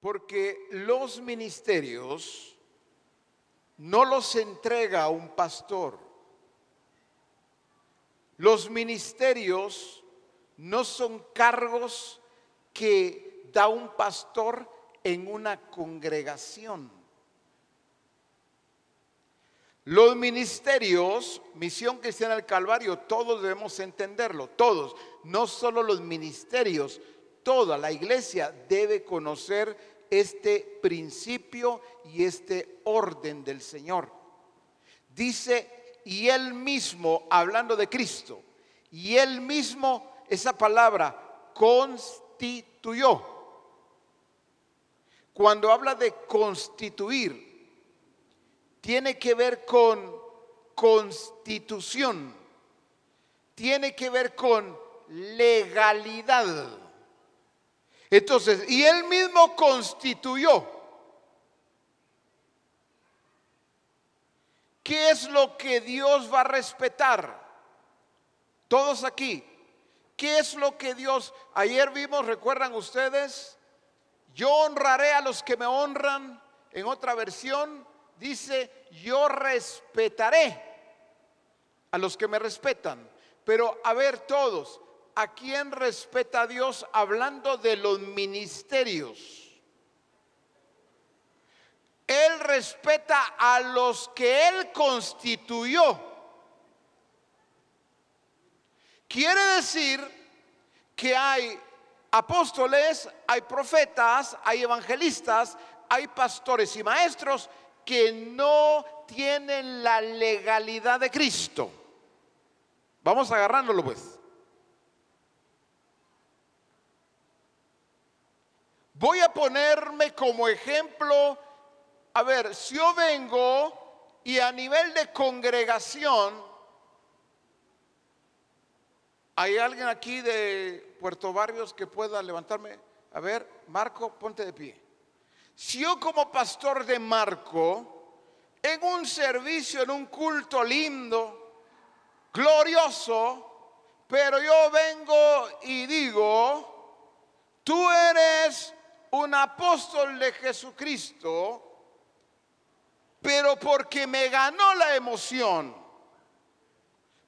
Porque los ministerios no los entrega un pastor. Los ministerios no son cargos que da un pastor en una congregación. Los ministerios, Misión Cristiana del Calvario, todos debemos entenderlo, todos, no solo los ministerios, toda la iglesia debe conocer este principio y este orden del Señor. Dice, y él mismo, hablando de Cristo, y él mismo, esa palabra, constituyó. Cuando habla de constituir, tiene que ver con constitución, tiene que ver con legalidad. Entonces, y él mismo constituyó. ¿Qué es lo que Dios va a respetar? Todos aquí. ¿Qué es lo que Dios, ayer vimos, recuerdan ustedes? Yo honraré a los que me honran. En otra versión, dice, yo respetaré a los que me respetan. Pero a ver todos, ¿a quién respeta a Dios hablando de los ministerios? Él respeta a los que Él constituyó. Quiere decir que hay apóstoles, hay profetas, hay evangelistas, hay pastores y maestros que no tienen la legalidad de Cristo. Vamos agarrándolo pues. Voy a ponerme como ejemplo, a ver, si yo vengo y a nivel de congregación, ¿hay alguien aquí de Puerto Barrios que pueda levantarme? A ver, Marco, ponte de pie. Si yo como pastor de Marco, en un servicio, en un culto lindo, glorioso, pero yo vengo y digo, tú eres un apóstol de Jesucristo, pero porque me ganó la emoción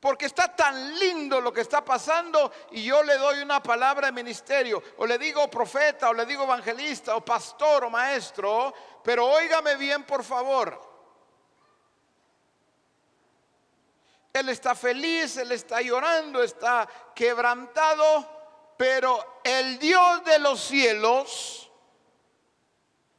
porque está tan lindo lo que está pasando y yo le doy una palabra de ministerio, o le digo profeta, o le digo evangelista, o pastor, o maestro, pero óigame bien por favor. Él está feliz, él está llorando, está quebrantado, pero el Dios de los cielos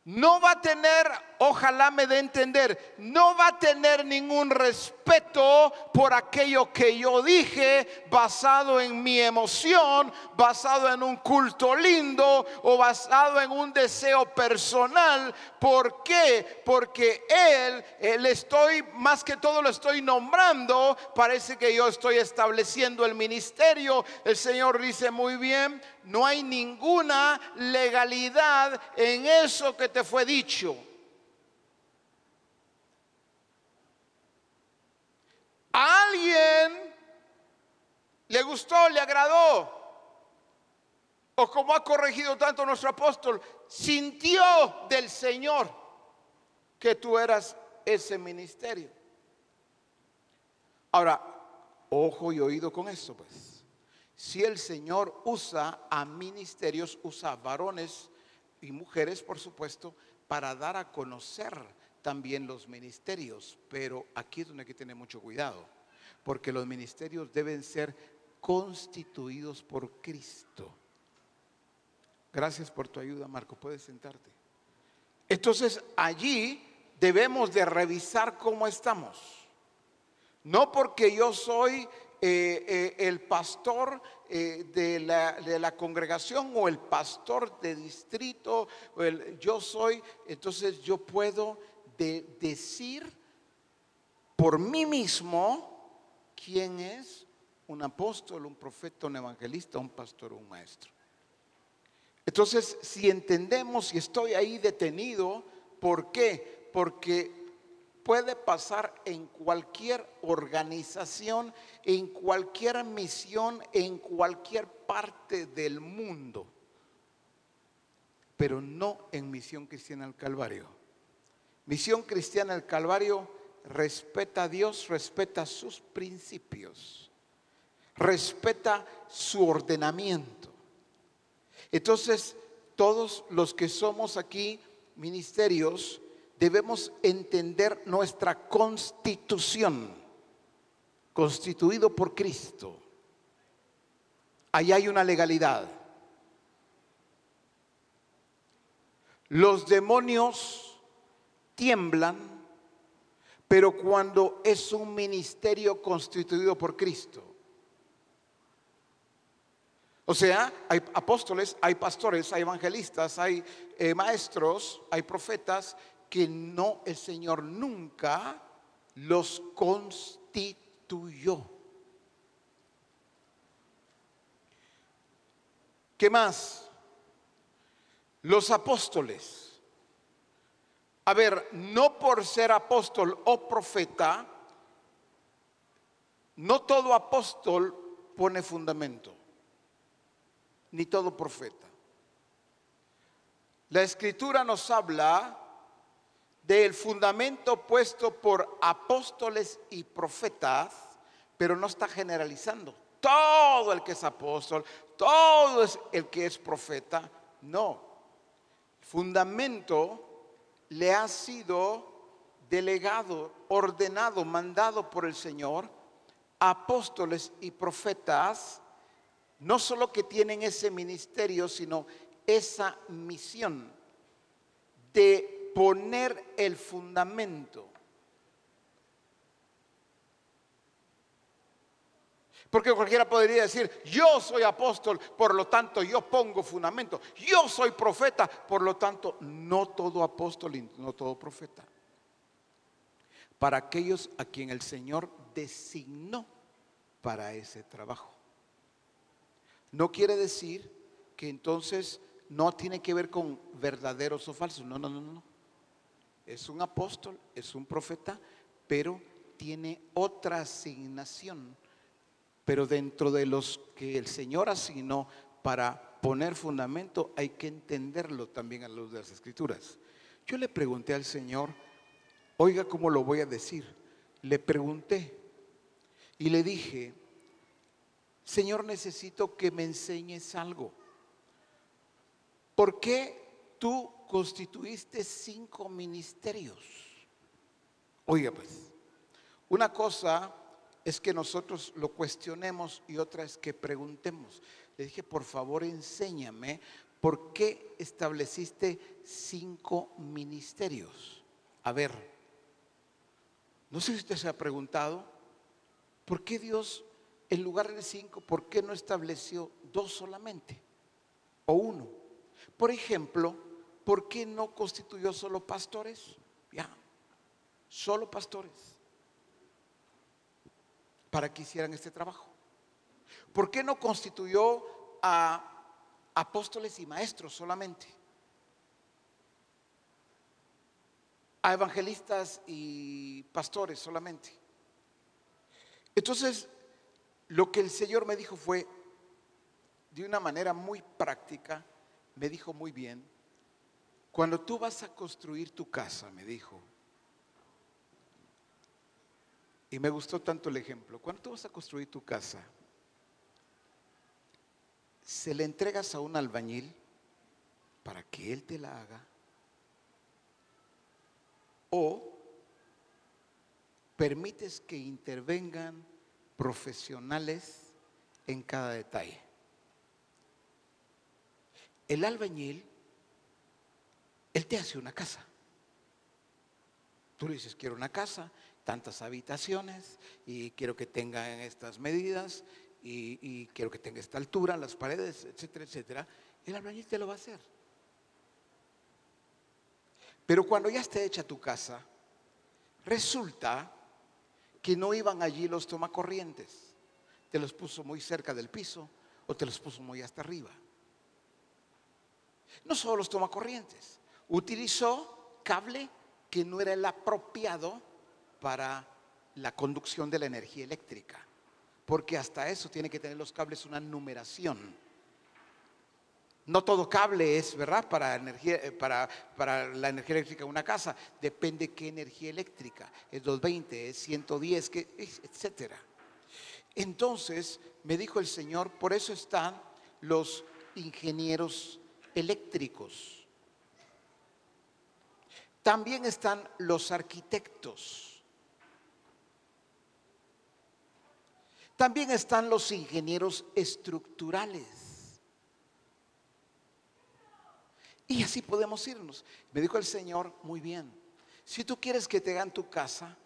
no va a tener, ojalá me dé entender, no va a tener ningún respeto por aquello que yo dije basado en mi emoción, basado en un culto lindo o basado en un deseo personal. ¿Por qué? Porque Él, él estoy, más que todo lo estoy nombrando, parece que yo estoy estableciendo el ministerio. El Señor dice muy bien, no hay ninguna legalidad en eso que te fue dicho. Alguien le gustó, le agradó. O como ha corregido tanto nuestro apóstol, sintió del Señor que tú eras ese ministerio. Ahora, ojo y oído con eso, pues. Si el Señor usa a ministerios, usa a varones y mujeres, por supuesto, para dar a conocer también los ministerios. Pero aquí es donde hay que tener mucho cuidado, porque los ministerios deben ser constituidos por Cristo. Gracias por tu ayuda, Marco. Puedes sentarte. Entonces, allí debemos de revisar cómo estamos. No porque yo soy eh, eh, el pastor eh, de, la, congregación o el pastor de distrito, yo soy, entonces yo puedo decir por mí mismo quién es un apóstol, un profeta, un evangelista, un pastor un maestro. Entonces, si entendemos y estoy ahí detenido, ¿por qué? Porque puede pasar en cualquier organización, en cualquier misión, en cualquier parte del mundo. pero no en Misión Cristiana del Calvario. Misión Cristiana del Calvario respeta a Dios, respeta sus principios, respeta su ordenamiento. Entonces, todos los que somos aquí ministerios debemos entender nuestra constitución, constituido por Cristo. Ahí hay una legalidad. Los demonios tiemblan, pero cuando es un ministerio constituido por Cristo. O sea, hay apóstoles, hay pastores, hay evangelistas, hay eh, maestros, hay profetas que no, el Señor nunca los constituyó. ¿Qué más? Los apóstoles. A ver, no por ser apóstol o profeta, no todo apóstol pone fundamento, ni todo profeta. La escritura nos habla del fundamento puesto por apóstoles y profetas, pero no está generalizando. Todo el que es apóstol, todo el que es profeta, no fundamento le ha sido delegado, ordenado, mandado por el Señor, apóstoles y profetas, no solo que tienen ese ministerio, sino esa misión de poner el fundamento Porque cualquiera podría decir, yo soy apóstol, por lo tanto yo pongo fundamento. Yo soy profeta, por lo tanto no todo apóstol y no todo profeta. Para aquellos a quien el Señor designó para ese trabajo. No quiere decir que entonces no tiene que ver con verdaderos o falsos. No, no, no, no. Es un apóstol, es un profeta, pero tiene otra asignación pero dentro de los que el Señor asignó para poner fundamento, hay que entenderlo también a la luz de las Escrituras. Yo le pregunté al Señor, oiga cómo lo voy a decir, le pregunté y le dije, Señor, necesito que me enseñes algo. ¿Por qué tú constituiste cinco ministerios? Oiga, pues, una cosa es que nosotros lo cuestionemos y otra es que preguntemos. Le dije, por favor, enséñame por qué estableciste cinco ministerios. A ver, no sé si usted se ha preguntado, ¿por qué Dios, en lugar de cinco, por qué no estableció dos solamente? O uno. Por ejemplo, ¿por qué no constituyó solo pastores? Ya, solo pastores para que hicieran este trabajo? ¿Por qué no constituyó a apóstoles y maestros solamente? A evangelistas y pastores solamente. Entonces, lo que el Señor me dijo fue, de una manera muy práctica, me dijo muy bien, cuando tú vas a construir tu casa, me dijo, y me gustó tanto el ejemplo. Cuando tú vas a construir tu casa, se le entregas a un albañil para que él te la haga o permites que intervengan profesionales en cada detalle. El albañil, él te hace una casa. Tú le dices, quiero una casa, tantas habitaciones y quiero que tenga estas medidas y, quiero que tenga esta altura, las paredes, etcétera, etcétera, el albañil te lo va a hacer. Pero cuando ya esté hecha tu casa, resulta que no iban allí los tomacorrientes. Te los puso muy cerca del piso o te los puso muy hasta arriba. No solo los tomacorrientes, utilizó cable que no era el apropiado para la conducción de la energía eléctrica, porque hasta eso tiene que tener los cables una numeración. No todo cable es, ¿verdad? Para, energía, eh, para, para la energía eléctrica de una casa. Depende qué energía eléctrica. Es 220, es 110, etcétera. Entonces me dijo el Señor, por eso están los ingenieros eléctricos. También están los arquitectos. También están los ingenieros estructurales. Y así podemos irnos. Me dijo el Señor, muy bien, si tú quieres que te hagan tu casa,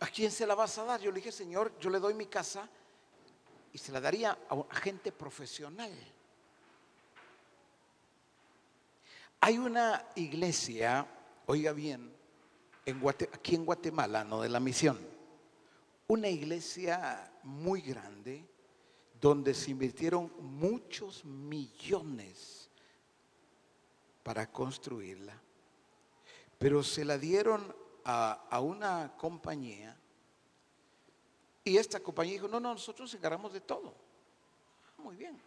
¿a quién se la vas a dar? Yo le dije, Señor, yo le doy mi casa y se la daría a, gente profesional. Hay una iglesia, oiga bien, en aquí en Guatemala, no de la misión, una iglesia muy grande donde se invirtieron muchos millones para construirla, pero se la dieron a, una compañía y esta compañía dijo, no, no, nosotros nos encargamos de todo. Ah, muy bien.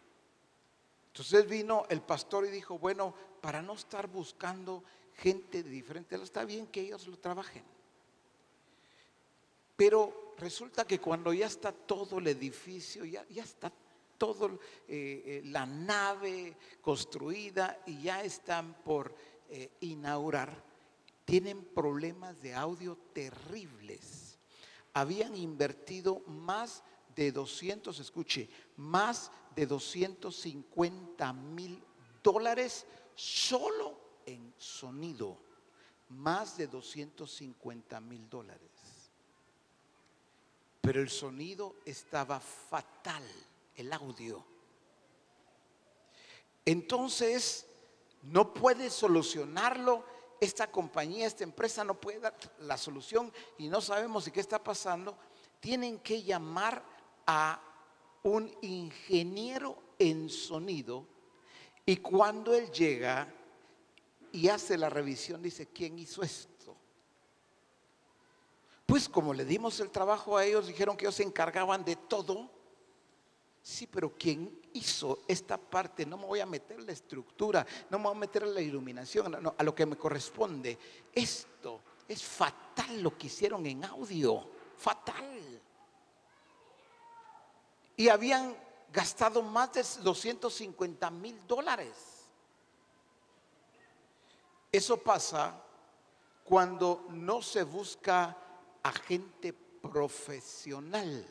Entonces vino el pastor y dijo, bueno, para no estar buscando gente de diferente, está bien que ellos lo trabajen. Pero resulta que cuando ya está todo el edificio, ya, está toda eh, eh, la nave construida y ya están por eh, inaugurar, tienen problemas de audio terribles. Habían invertido más de 200, escuche, más de 250 mil dólares solo en sonido. Más de 250 mil dólares. Pero el sonido estaba fatal el audio. Entonces, no puede solucionarlo. Esta compañía, esta empresa no puede dar la solución y no sabemos de qué está pasando. Tienen que llamar a un ingeniero en sonido y cuando él llega y hace la revisión, dice, ¿quién hizo esto? Pues como le dimos el trabajo a ellos, dijeron que ellos se encargaban de todo. Sí, pero ¿quién hizo esta parte? No me voy a meter la estructura, no me voy a meter la iluminación, a lo que me corresponde. Esto es fatal lo que hicieron en audio, fatal. Y habían gastado más de 250 mil dólares. Eso pasa cuando no se busca a gente profesional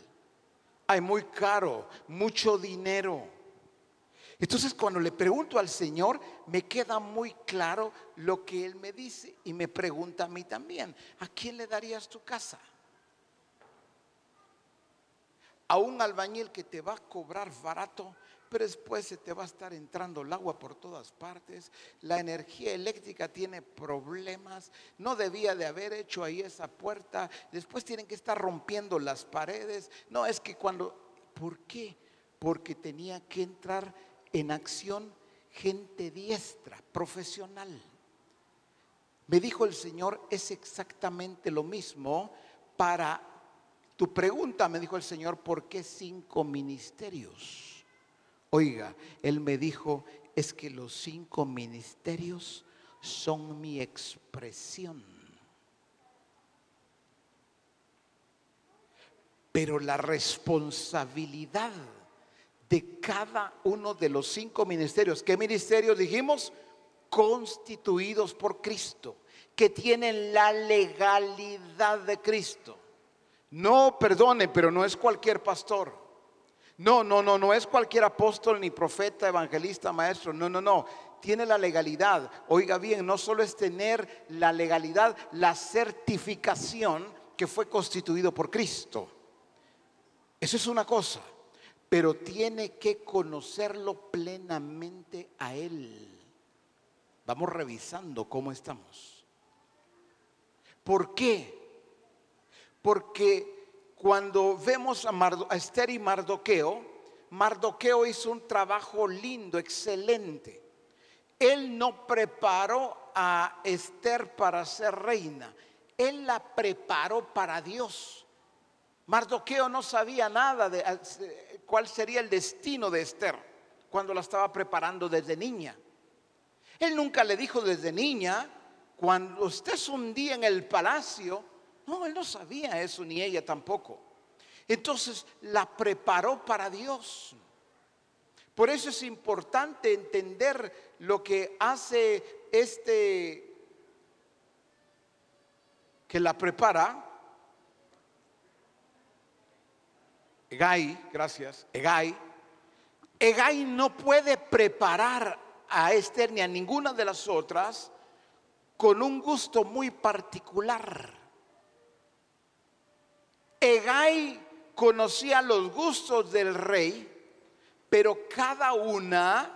hay muy caro, mucho dinero. Entonces cuando le pregunto al Señor, me queda muy claro lo que Él me dice y me pregunta a mí también, ¿a quién le darías tu casa? A un albañil que te va a cobrar barato pero después se te va a estar entrando el agua por todas partes, la energía eléctrica tiene problemas, no debía de haber hecho ahí esa puerta, después tienen que estar rompiendo las paredes, no, es que cuando, ¿por qué? Porque tenía que entrar en acción gente diestra, profesional. Me dijo el Señor, es exactamente lo mismo para tu pregunta, me dijo el Señor, ¿por qué cinco ministerios? Oiga, él me dijo, es que los cinco ministerios son mi expresión. Pero la responsabilidad de cada uno de los cinco ministerios, ¿qué ministerios dijimos? Constituidos por Cristo, que tienen la legalidad de Cristo. No, perdone, pero no es cualquier pastor. No, no, no, no es cualquier apóstol, ni profeta, evangelista, maestro. No, no, no. Tiene la legalidad. Oiga bien, no solo es tener la legalidad, la certificación que fue constituido por Cristo. Eso es una cosa. Pero tiene que conocerlo plenamente a Él. Vamos revisando cómo estamos. ¿Por qué? Porque cuando vemos a, Esther y Mardoqueo, Mardoqueo hizo un trabajo lindo, excelente. Él no preparó a Esther para ser reina, él la preparó para Dios. Mardoqueo no sabía nada de cuál sería el destino de Esther. cuando la estaba preparando desde niña. Él nunca le dijo desde niña, cuando estés un día en el palacio, no, él no sabía eso, ni ella tampoco. Entonces la preparó para Dios. Por eso es importante entender lo que hace este que la prepara. Egay, gracias, Egay. Egay no puede preparar a Esther ni a ninguna de las otras con un gusto muy particular. Egay conocía los gustos del rey, pero cada una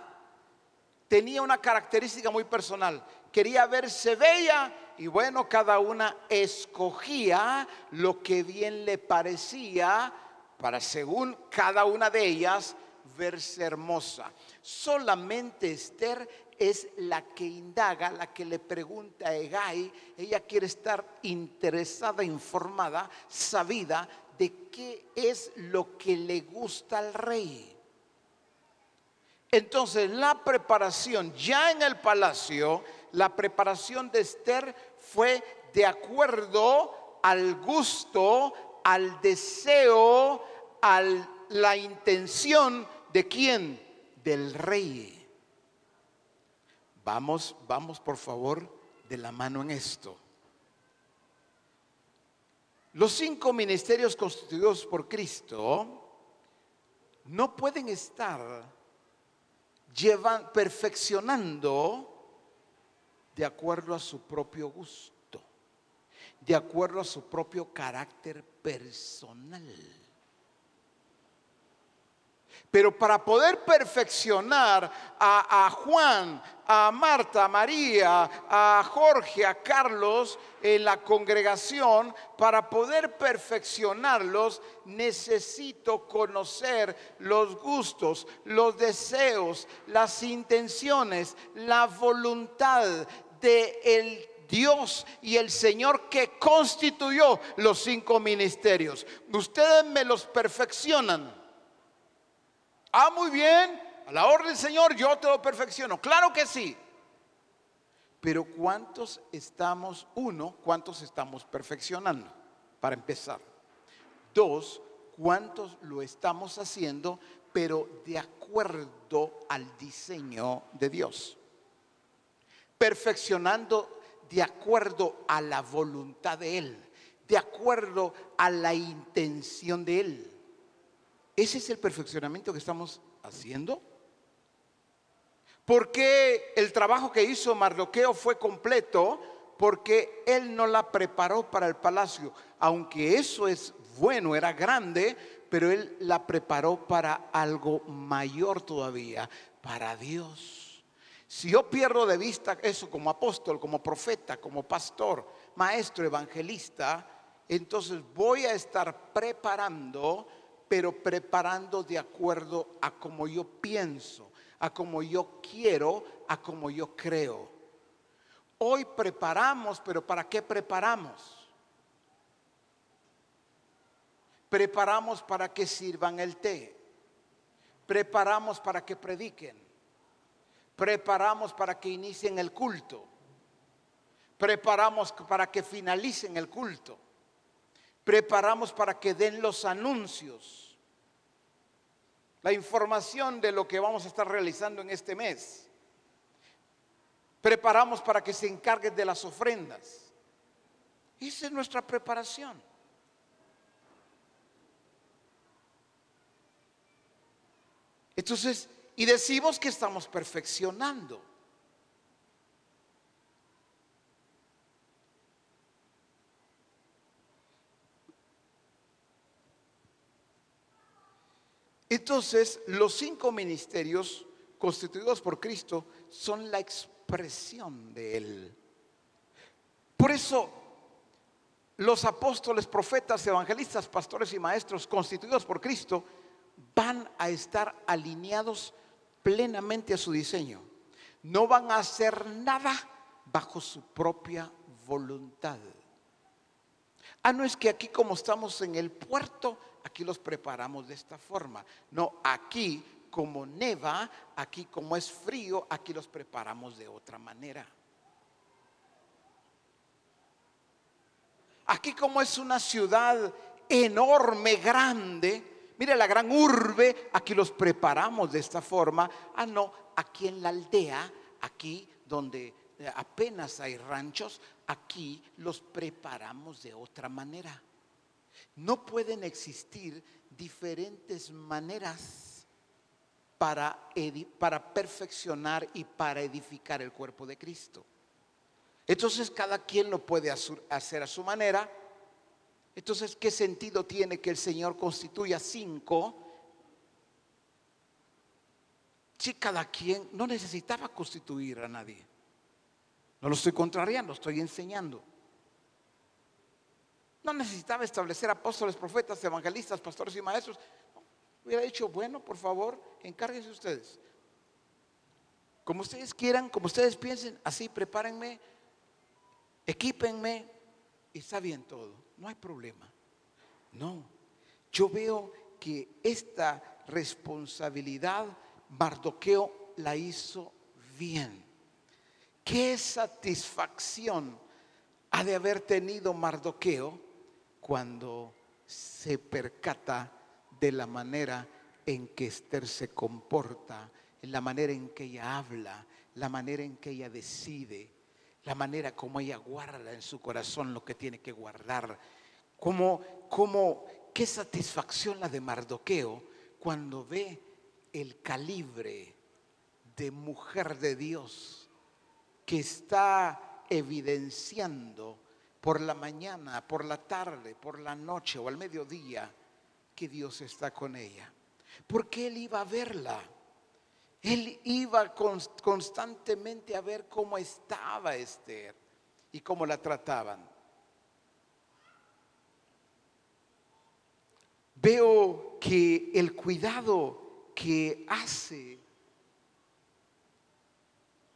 tenía una característica muy personal. Quería verse bella y bueno, cada una escogía lo que bien le parecía para, según cada una de ellas, verse hermosa. Solamente Esther es la que indaga, la que le pregunta a Egay. Ella quiere estar interesada, informada, sabida de qué es lo que le gusta al rey. Entonces, la preparación ya en el palacio, la preparación de Esther fue de acuerdo al gusto, al deseo, a la intención de quién? Del rey. Vamos, vamos por favor de la mano en esto. Los cinco ministerios constituidos por Cristo no pueden estar llevan, perfeccionando de acuerdo a su propio gusto, de acuerdo a su propio carácter personal. Pero para poder perfeccionar a, Juan, a Marta, a María, a Jorge, a Carlos en la congregación, para poder perfeccionarlos, necesito conocer los gustos, los deseos, las intenciones, la voluntad de el Dios y el Señor que constituyó los cinco ministerios. Ustedes me los perfeccionan Ah, muy bien, a la orden del Señor yo te lo perfecciono. Claro que sí. Pero ¿cuántos estamos, uno, cuántos estamos perfeccionando? Para empezar. Dos, ¿cuántos lo estamos haciendo, pero de acuerdo al diseño de Dios? Perfeccionando de acuerdo a la voluntad de Él, de acuerdo a la intención de Él. ¿Ese es el perfeccionamiento que estamos haciendo? ¿Por qué el trabajo que hizo Mardoqueo fue completo? Porque él no la preparó para el palacio. Aunque eso es bueno, era grande, pero él la preparó para algo mayor todavía, para Dios. Si yo pierdo de vista eso como apóstol, como profeta, como pastor, maestro, evangelista, entonces voy a estar preparando pero preparando de acuerdo a como yo pienso, a como yo quiero, a como yo creo. Hoy preparamos, pero ¿para qué preparamos? Preparamos para que sirvan el té. Preparamos para que prediquen. Preparamos para que inicien el culto. Preparamos para que finalicen el culto. Preparamos para que den los anuncios la información de lo que vamos a estar realizando en este mes. Preparamos para que se encarguen de las ofrendas. Esa es nuestra preparación. Entonces, y decimos que estamos perfeccionando. Entonces, los cinco ministerios constituidos por Cristo son la expresión de Él. Por eso, los apóstoles, profetas, evangelistas, pastores y maestros constituidos por Cristo van a estar alineados plenamente a su diseño. No van a hacer nada bajo su propia voluntad. Ah, no es que aquí como estamos en el puerto, aquí los preparamos de esta forma. No, aquí como neva, aquí como es frío, aquí los preparamos de otra manera. Aquí como es una ciudad enorme, grande, mire la gran urbe, aquí los preparamos de esta forma. Ah, no, aquí en la aldea, aquí donde eh, apenas hay ranchos, aquí los preparamos de otra manera. No pueden existir diferentes maneras para, para perfeccionar y para edificar el cuerpo de Cristo. Entonces cada quien lo puede hacer a su manera. Entonces, ¿qué sentido tiene que el Señor constituya cinco? Si cada quien no necesitaba constituir a nadie. No lo estoy contrariando, estoy enseñando. No necesitaba establecer apóstoles, profetas, evangelistas, pastores y maestros. hubiera dicho, bueno, por favor, encárguense ustedes. Como ustedes quieran, como ustedes piensen, así prepárenme, equípenme y está bien todo. No hay problema. No, yo veo que esta responsabilidad Mardoqueo la hizo bien. Qué satisfacción ha de haber tenido Mardoqueo cuando se percata de la manera en que Esther se comporta, en la manera en que ella habla, la manera en que ella decide, la manera como ella guarda en su corazón lo que tiene que guardar. Como, como, qué satisfacción la de Mardoqueo cuando ve el calibre de mujer de Dios que está evidenciando por la mañana, por la tarde, por la noche o al mediodía que Dios está con ella. Porque él iba a verla. Él iba constantemente a ver cómo estaba Esther y cómo la trataban. Veo que el cuidado que hace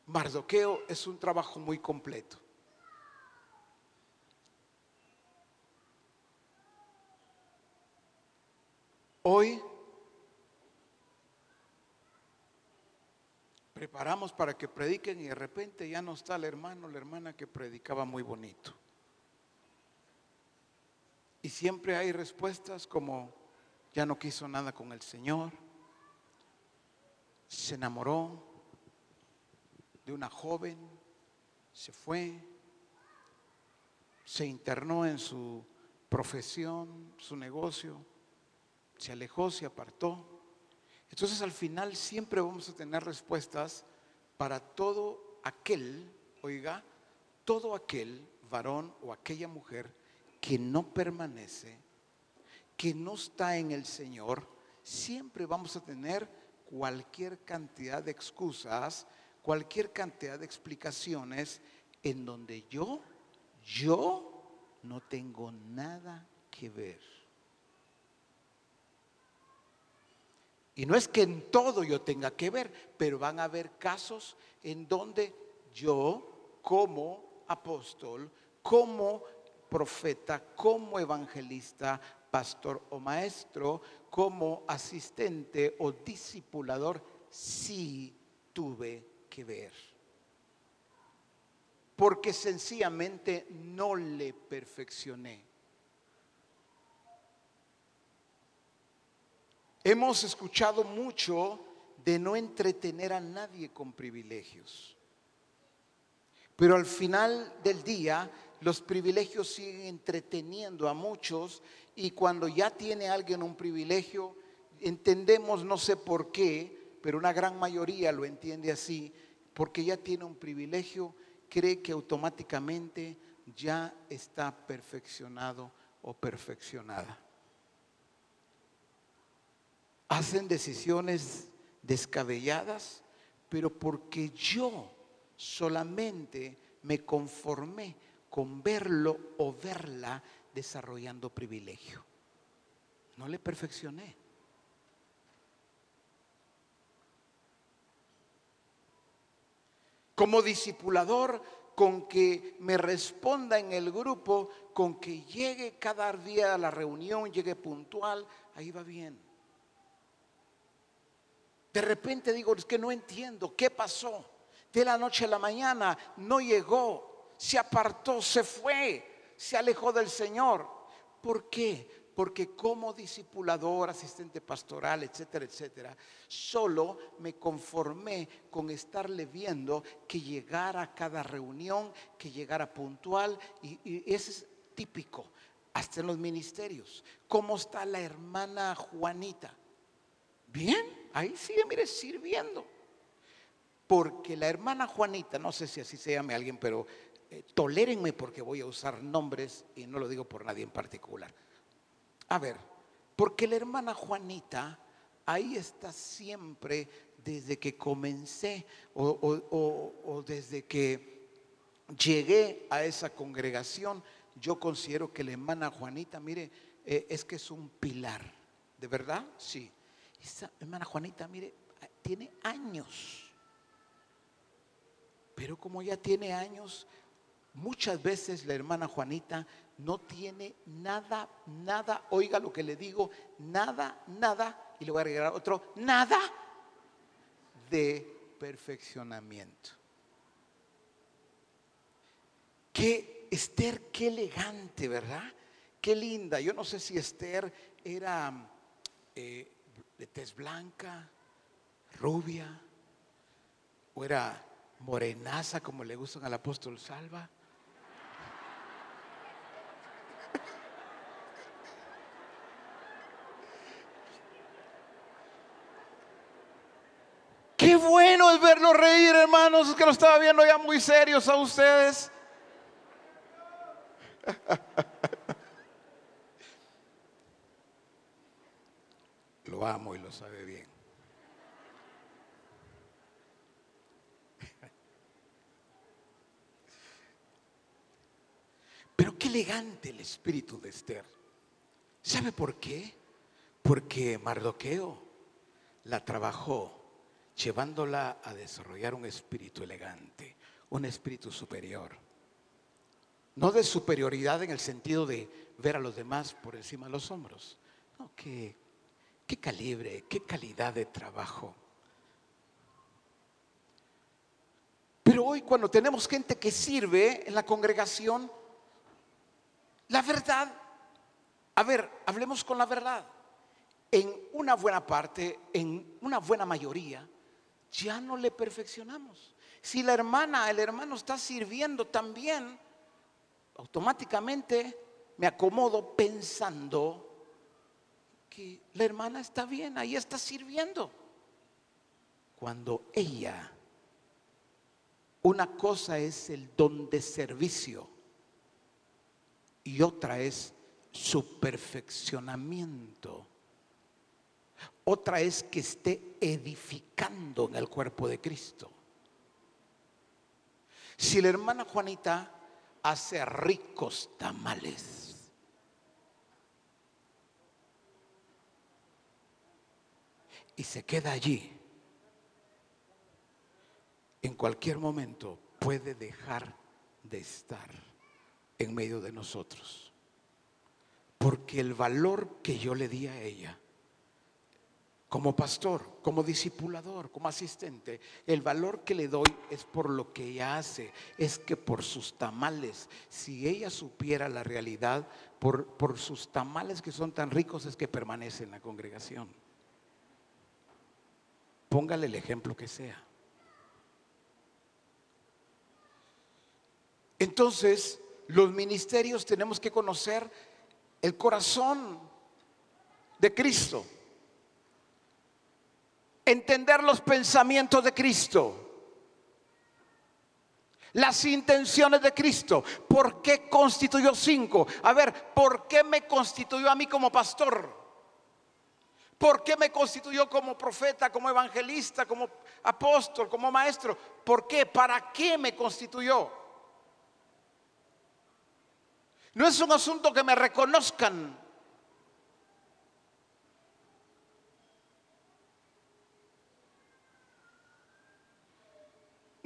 Mardoqueo es un trabajo muy completo. Hoy preparamos para que prediquen y de repente ya no está el hermano, la hermana que predicaba muy bonito. Y siempre hay respuestas como ya no quiso nada con el Señor, se enamoró de una joven, se fue, se internó en su profesión, su negocio se alejó, se apartó. Entonces al final siempre vamos a tener respuestas para todo aquel, oiga, todo aquel varón o aquella mujer que no permanece, que no está en el Señor, siempre vamos a tener cualquier cantidad de excusas, cualquier cantidad de explicaciones en donde yo, yo no tengo nada que ver. Y no es que en todo yo tenga que ver, pero van a haber casos en donde yo como apóstol, como profeta, como evangelista, pastor o maestro, como asistente o discipulador, sí tuve ver. Porque sencillamente no le perfeccioné. Hemos escuchado mucho de no entretener a nadie con privilegios. Pero al final del día, los privilegios siguen entreteniendo a muchos y cuando ya tiene alguien un privilegio, entendemos, no sé por qué, pero una gran mayoría lo entiende así, porque ya tiene un privilegio, cree que automáticamente ya está perfeccionado o perfeccionada hacen decisiones descabelladas, pero porque yo solamente me conformé con verlo o verla desarrollando privilegio. No le perfeccioné. Como discipulador, con que me responda en el grupo, con que llegue cada día a la reunión, llegue puntual, ahí va bien. De repente digo, es que no entiendo, ¿qué pasó? De la noche a la mañana no llegó, se apartó, se fue, se alejó del Señor. ¿Por qué? Porque como discipulador, asistente pastoral, etcétera, etcétera, solo me conformé con estarle viendo que llegara a cada reunión, que llegara puntual, y, y ese es típico, hasta en los ministerios. ¿Cómo está la hermana Juanita? Bien, ahí sigue, mire, sirviendo. Porque la hermana Juanita, no sé si así se llame alguien, pero eh, tolérenme porque voy a usar nombres y no lo digo por nadie en particular. A ver, porque la hermana Juanita ahí está siempre desde que comencé o, desde que llegué a esa congregación. Yo considero que la hermana Juanita, mire, eh, es que es un pilar. ¿De verdad? Sí. Esa hermana Juanita, mire, tiene años. Pero como ya tiene años, muchas veces la hermana Juanita no tiene nada, nada, oiga lo que le digo, nada, nada, y le voy a agregar otro, nada de perfeccionamiento. Qué Esther, qué elegante, ¿verdad? Qué linda. Yo no sé si Esther era eh, de tez blanca, rubia, o era morenaza como le gustan al apóstol Salva. Bueno es verlo reír, hermanos, es que lo estaba viendo ya muy serios a ustedes. Lo amo y lo sabe bien. Pero qué elegante el espíritu de Esther. ¿Sabe por qué? Porque Mardoqueo la trabajó llevándola a desarrollar un espíritu elegante, un espíritu superior. No de superioridad en el sentido de ver a los demás por encima de los hombros. No, qué, qué calibre, qué calidad de trabajo. Pero hoy cuando tenemos gente que sirve en la congregación, la verdad, a ver, hablemos con la verdad. En una buena parte, en una buena mayoría, ya no le perfeccionamos. Si la hermana, el hermano está sirviendo también, automáticamente me acomodo pensando que la hermana está bien, ahí está sirviendo. Cuando ella, una cosa es el don de servicio y otra es su perfeccionamiento otra es que esté edificando en el cuerpo de Cristo. Si la hermana Juanita hace ricos tamales, y se queda allí, en cualquier momento puede dejar de estar en medio de nosotros. Porque el valor que yo le di a ella como pastor, como discipulador, como asistente, el valor que le doy es por lo que ella hace, es que por sus tamales, si ella supiera la realidad, por, por sus tamales que son tan ricos es que permanece en la congregación. Póngale el ejemplo que sea. Entonces, los ministerios tenemos que conocer el corazón de Cristo entender los pensamientos de Cristo. Las intenciones de Cristo. ¿Por qué constituyó cinco? A ver, ¿por qué me constituyó a mí como pastor? ¿Por qué me constituyó como profeta, como evangelista, como apóstol, como maestro? ¿Por qué? ¿Para qué me constituyó? No es un asunto que me reconozcan.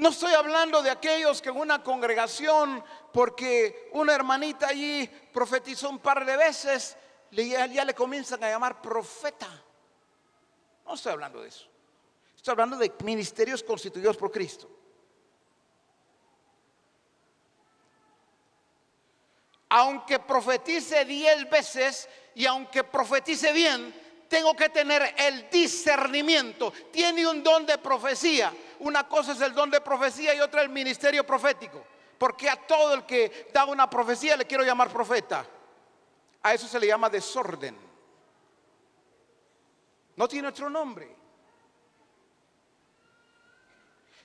No estoy hablando de aquellos que en una congregación, porque una hermanita allí profetizó un par de veces, ya le comienzan a llamar profeta. No estoy hablando de eso. Estoy hablando de ministerios constituidos por Cristo. Aunque profetice diez veces y aunque profetice bien, tengo que tener el discernimiento. Tiene un don de profecía. Una cosa es el don de profecía y otra el ministerio profético. Porque a todo el que da una profecía le quiero llamar profeta. A eso se le llama desorden. No tiene otro nombre.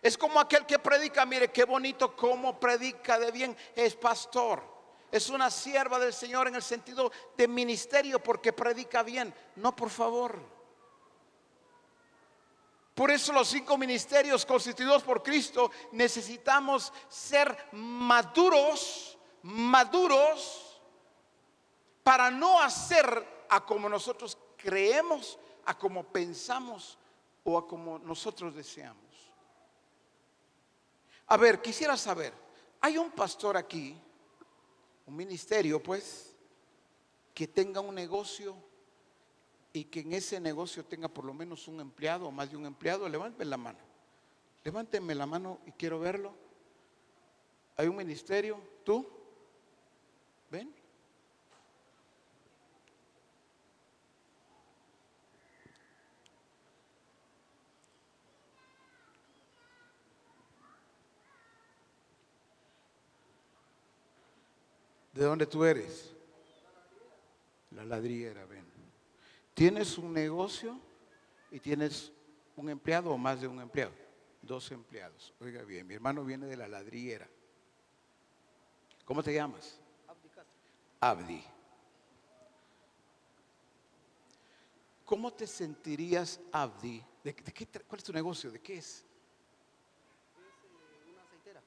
Es como aquel que predica, mire qué bonito cómo predica de bien, es pastor. Es una sierva del Señor en el sentido de ministerio porque predica bien. No, por favor. Por eso los cinco ministerios constituidos por Cristo necesitamos ser maduros, maduros, para no hacer a como nosotros creemos, a como pensamos o a como nosotros deseamos. A ver, quisiera saber, hay un pastor aquí, un ministerio pues, que tenga un negocio y que en ese negocio tenga por lo menos un empleado o más de un empleado, levánteme la mano. Levánteme la mano y quiero verlo. Hay un ministerio, tú, ven. ¿De dónde tú eres? La ladriera, ven. Tienes un negocio y tienes un empleado o más de un empleado. Dos empleados. Oiga bien, mi hermano viene de la ladriera. ¿Cómo te llamas? Abdi. Abdi. ¿Cómo te sentirías, Abdi? ¿De, qué, ¿Cuál es tu negocio? ¿De qué es? Es una aceitera.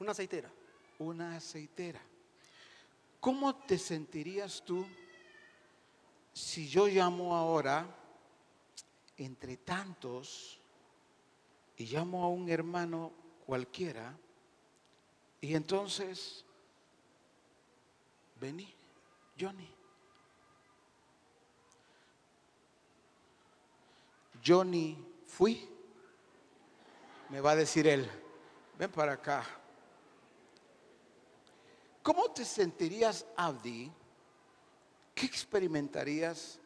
Una aceitera. Una aceitera. ¿Cómo te sentirías tú si yo llamo ahora, entre tantos, y llamo a un hermano cualquiera, y entonces, vení, Johnny. Johnny, fui. Me va a decir él, ven para acá. ¿Cómo te sentirías, Abdi? ¿Qué experimentarías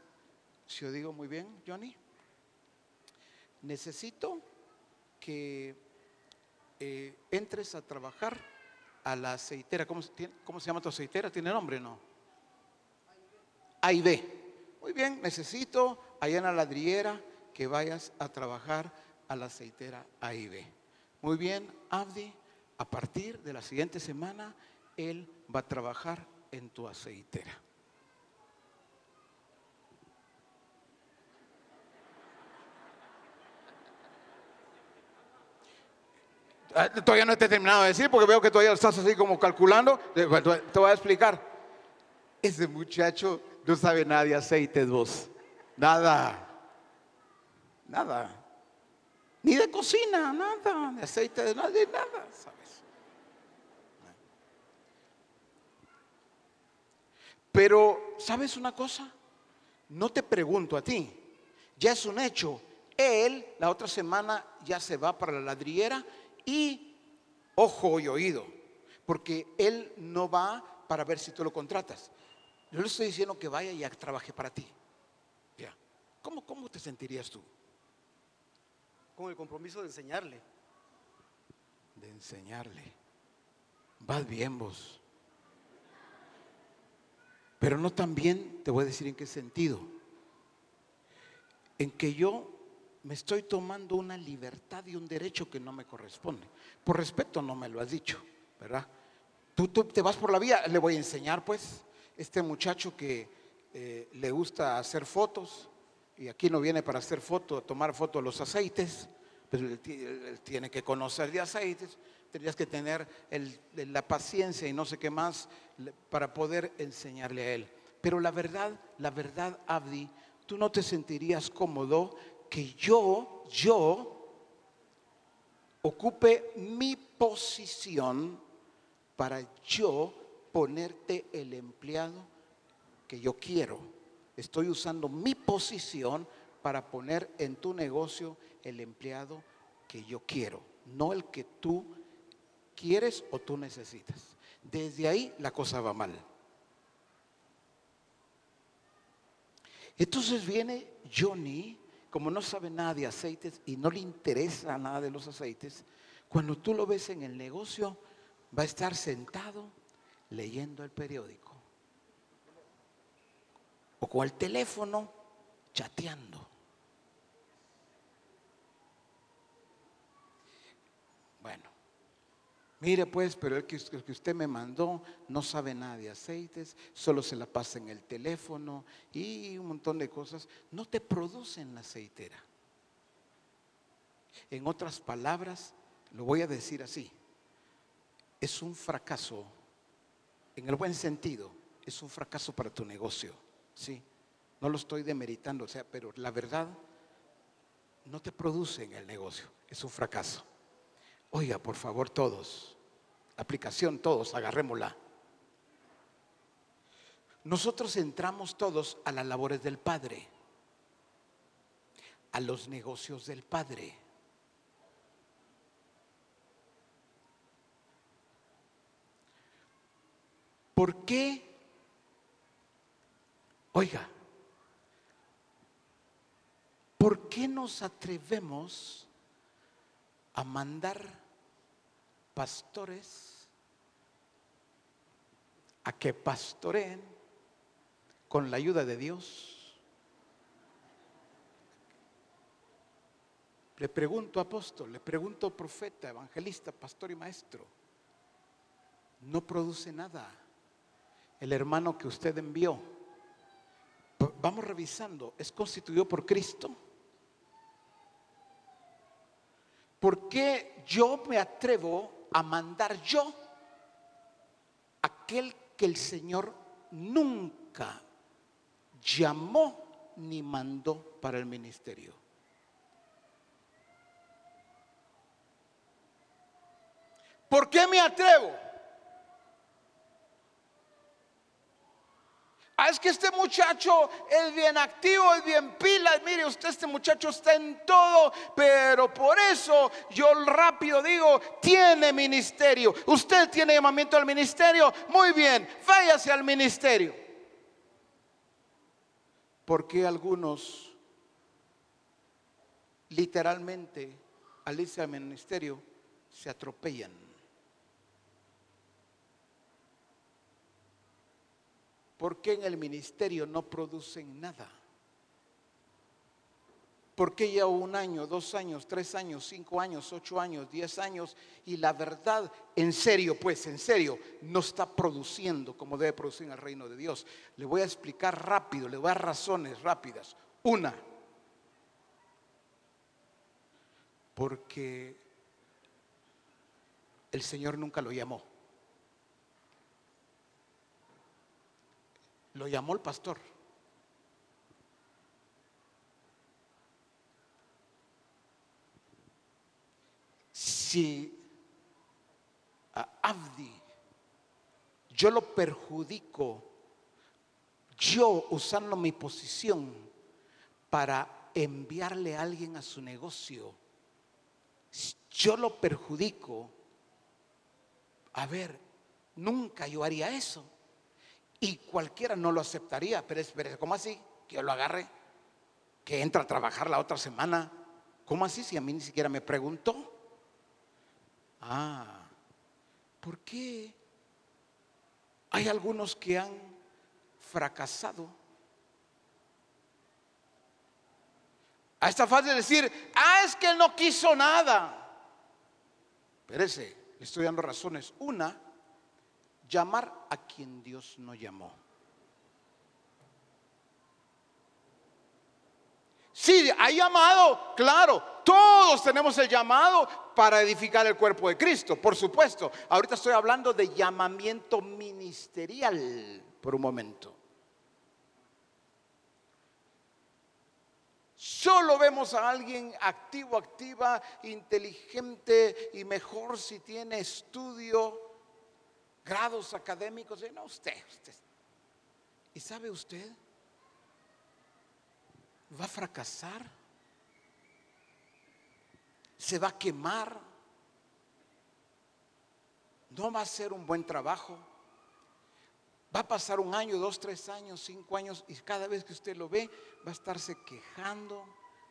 si yo digo muy bien, Johnny? Necesito que eh, entres a trabajar a la aceitera. ¿Cómo, ¿Cómo, se llama tu aceitera? ¿Tiene nombre no? A y. Muy bien, necesito allá en la ladriera que vayas a trabajar a la aceitera A. Muy bien, Abdi, a partir de la siguiente semana él va a trabajar en tu aceitera. Ah, todavía no he terminado de decir porque veo que todavía estás así como calculando. Te voy a explicar. Ese muchacho no sabe nada de aceites vos. Nada. Nada. Ni de cocina, nada. De aceite, de nada, de nada. Pero, ¿sabes una cosa? No te pregunto a ti, ya es un hecho. Él la otra semana ya se va para la ladriera y ojo y oído, porque él no va para ver si tú lo contratas. Yo le estoy diciendo que vaya y trabaje para ti. Ya. ¿Cómo, ¿Cómo te sentirías tú? Con el compromiso de enseñarle. De enseñarle. Vas bien vos. Pero no también, te voy a decir en qué sentido. En que yo me estoy tomando una libertad y un derecho que no me corresponde. Por respeto no me lo has dicho, ¿verdad? Tú, te vas por la vía, le voy a enseñar pues, este muchacho que eh, le gusta hacer fotos, y aquí no viene para hacer fotos, tomar fotos de los aceites, pero él, tiene que conocer de aceites, tendrías que tener la paciencia y no sé qué más para poder enseñarle a él. Pero la verdad, la verdad, Abdi, tú no te sentirías cómodo que yo, yo, ocupe mi posición para yo ponerte el empleado que yo quiero. Estoy usando mi posición para poner en tu negocio el empleado que yo quiero, no el que tú quieres o tú necesitas. Desde ahí la cosa va mal. Entonces viene Johnny, como no sabe nada de aceites y no le interesa nada de los aceites, cuando tú lo ves en el negocio, va a estar sentado leyendo el periódico o con el teléfono chateando. Bueno, mire pues, pero el que, usted me mandó no sabe nada de aceites, solo se la pasa en el teléfono y un montón de cosas. No te producen la aceitera. En otras palabras, lo voy a decir así, es un fracaso, en el buen sentido, es un fracaso para tu negocio, ¿sí? No lo estoy demeritando, o sea, pero la verdad no te produce en el negocio, es un fracaso. Oiga, por favor, todos, aplicación, todos, agarrémosla. Nosotros entramos todos a las labores del Padre, a los negocios del Padre. ¿Por qué? Oiga, ¿por qué nos atrevemos a mandar pastores a que pastoreen con la ayuda de Dios? Le pregunto apóstol, le pregunto profeta, evangelista, pastor y maestro. No produce nada el hermano que usted envió, vamos revisando, ¿es constituido por Cristo? ¿Por qué yo me atrevo a mandar yo aquel que el Señor nunca llamó ni mandó para el ministerio? ¿Por qué me atrevo? Ah, es que este muchacho es bien activo, es bien pila. Mire, usted, este muchacho está en todo, pero por eso yo rápido digo: tiene ministerio. Usted tiene llamamiento al ministerio. Muy bien, váyase al ministerio. Porque algunos literalmente al irse al ministerio se atropellan? ¿Por qué en el ministerio no producen nada? ¿Por qué ya un año, dos años, tres años, cinco años, ocho años, diez años y la verdad, en serio, pues, en serio, no está produciendo como debe producir en el reino de Dios? Le voy a explicar rápido, le voy a dar razones rápidas. Una, porque el Señor nunca lo llamó. Lo llamó el pastor. Si a Abdi yo lo perjudico, yo usando mi posición para enviarle a alguien a su negocio, yo lo perjudico, a ver, nunca yo haría eso. Y cualquiera no lo aceptaría, pero es, ¿cómo así? Que yo lo agarre, que entra a trabajar la otra semana. ¿Cómo así si a mí ni siquiera me preguntó? Ah, ¿por qué hay algunos que han fracasado? A esta fase de decir, ah, es que no quiso nada. Espérese, le estoy dando razones. Una, llamar a quien Dios no llamó. Sí, hay llamado, claro, todos tenemos el llamado para edificar el cuerpo de Cristo, por supuesto. Ahorita estoy hablando de llamamiento ministerial por un momento. Solo vemos a alguien activo, activa, inteligente y mejor si tiene estudio grados académicos. No, usted, usted. ¿Y sabe usted? Va a fracasar. se va a quemar, no va a ser un buen trabajo. Va a pasar un año, dos, tres años, cinco años y cada vez que usted lo ve va a estarse quejando,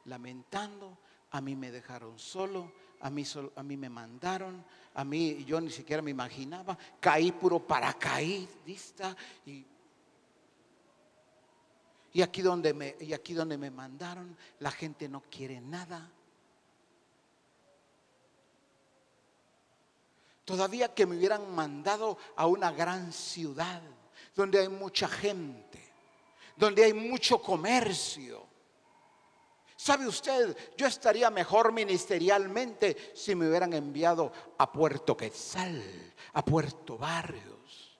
lamentando. A mí me dejaron solo, a mí, me mandaron, a mí yo ni siquiera me imaginaba, caí puro paracaidista y, y aquí donde me y aquí donde me mandaron la gente no quiere nada. Todavía que me hubieran mandado a una gran ciudad donde hay mucha gente, donde hay mucho comercio. ¿Sabe usted? Yo estaría mejor ministerialmente si me hubieran enviado a Puerto Quetzal, a Puerto Barrios,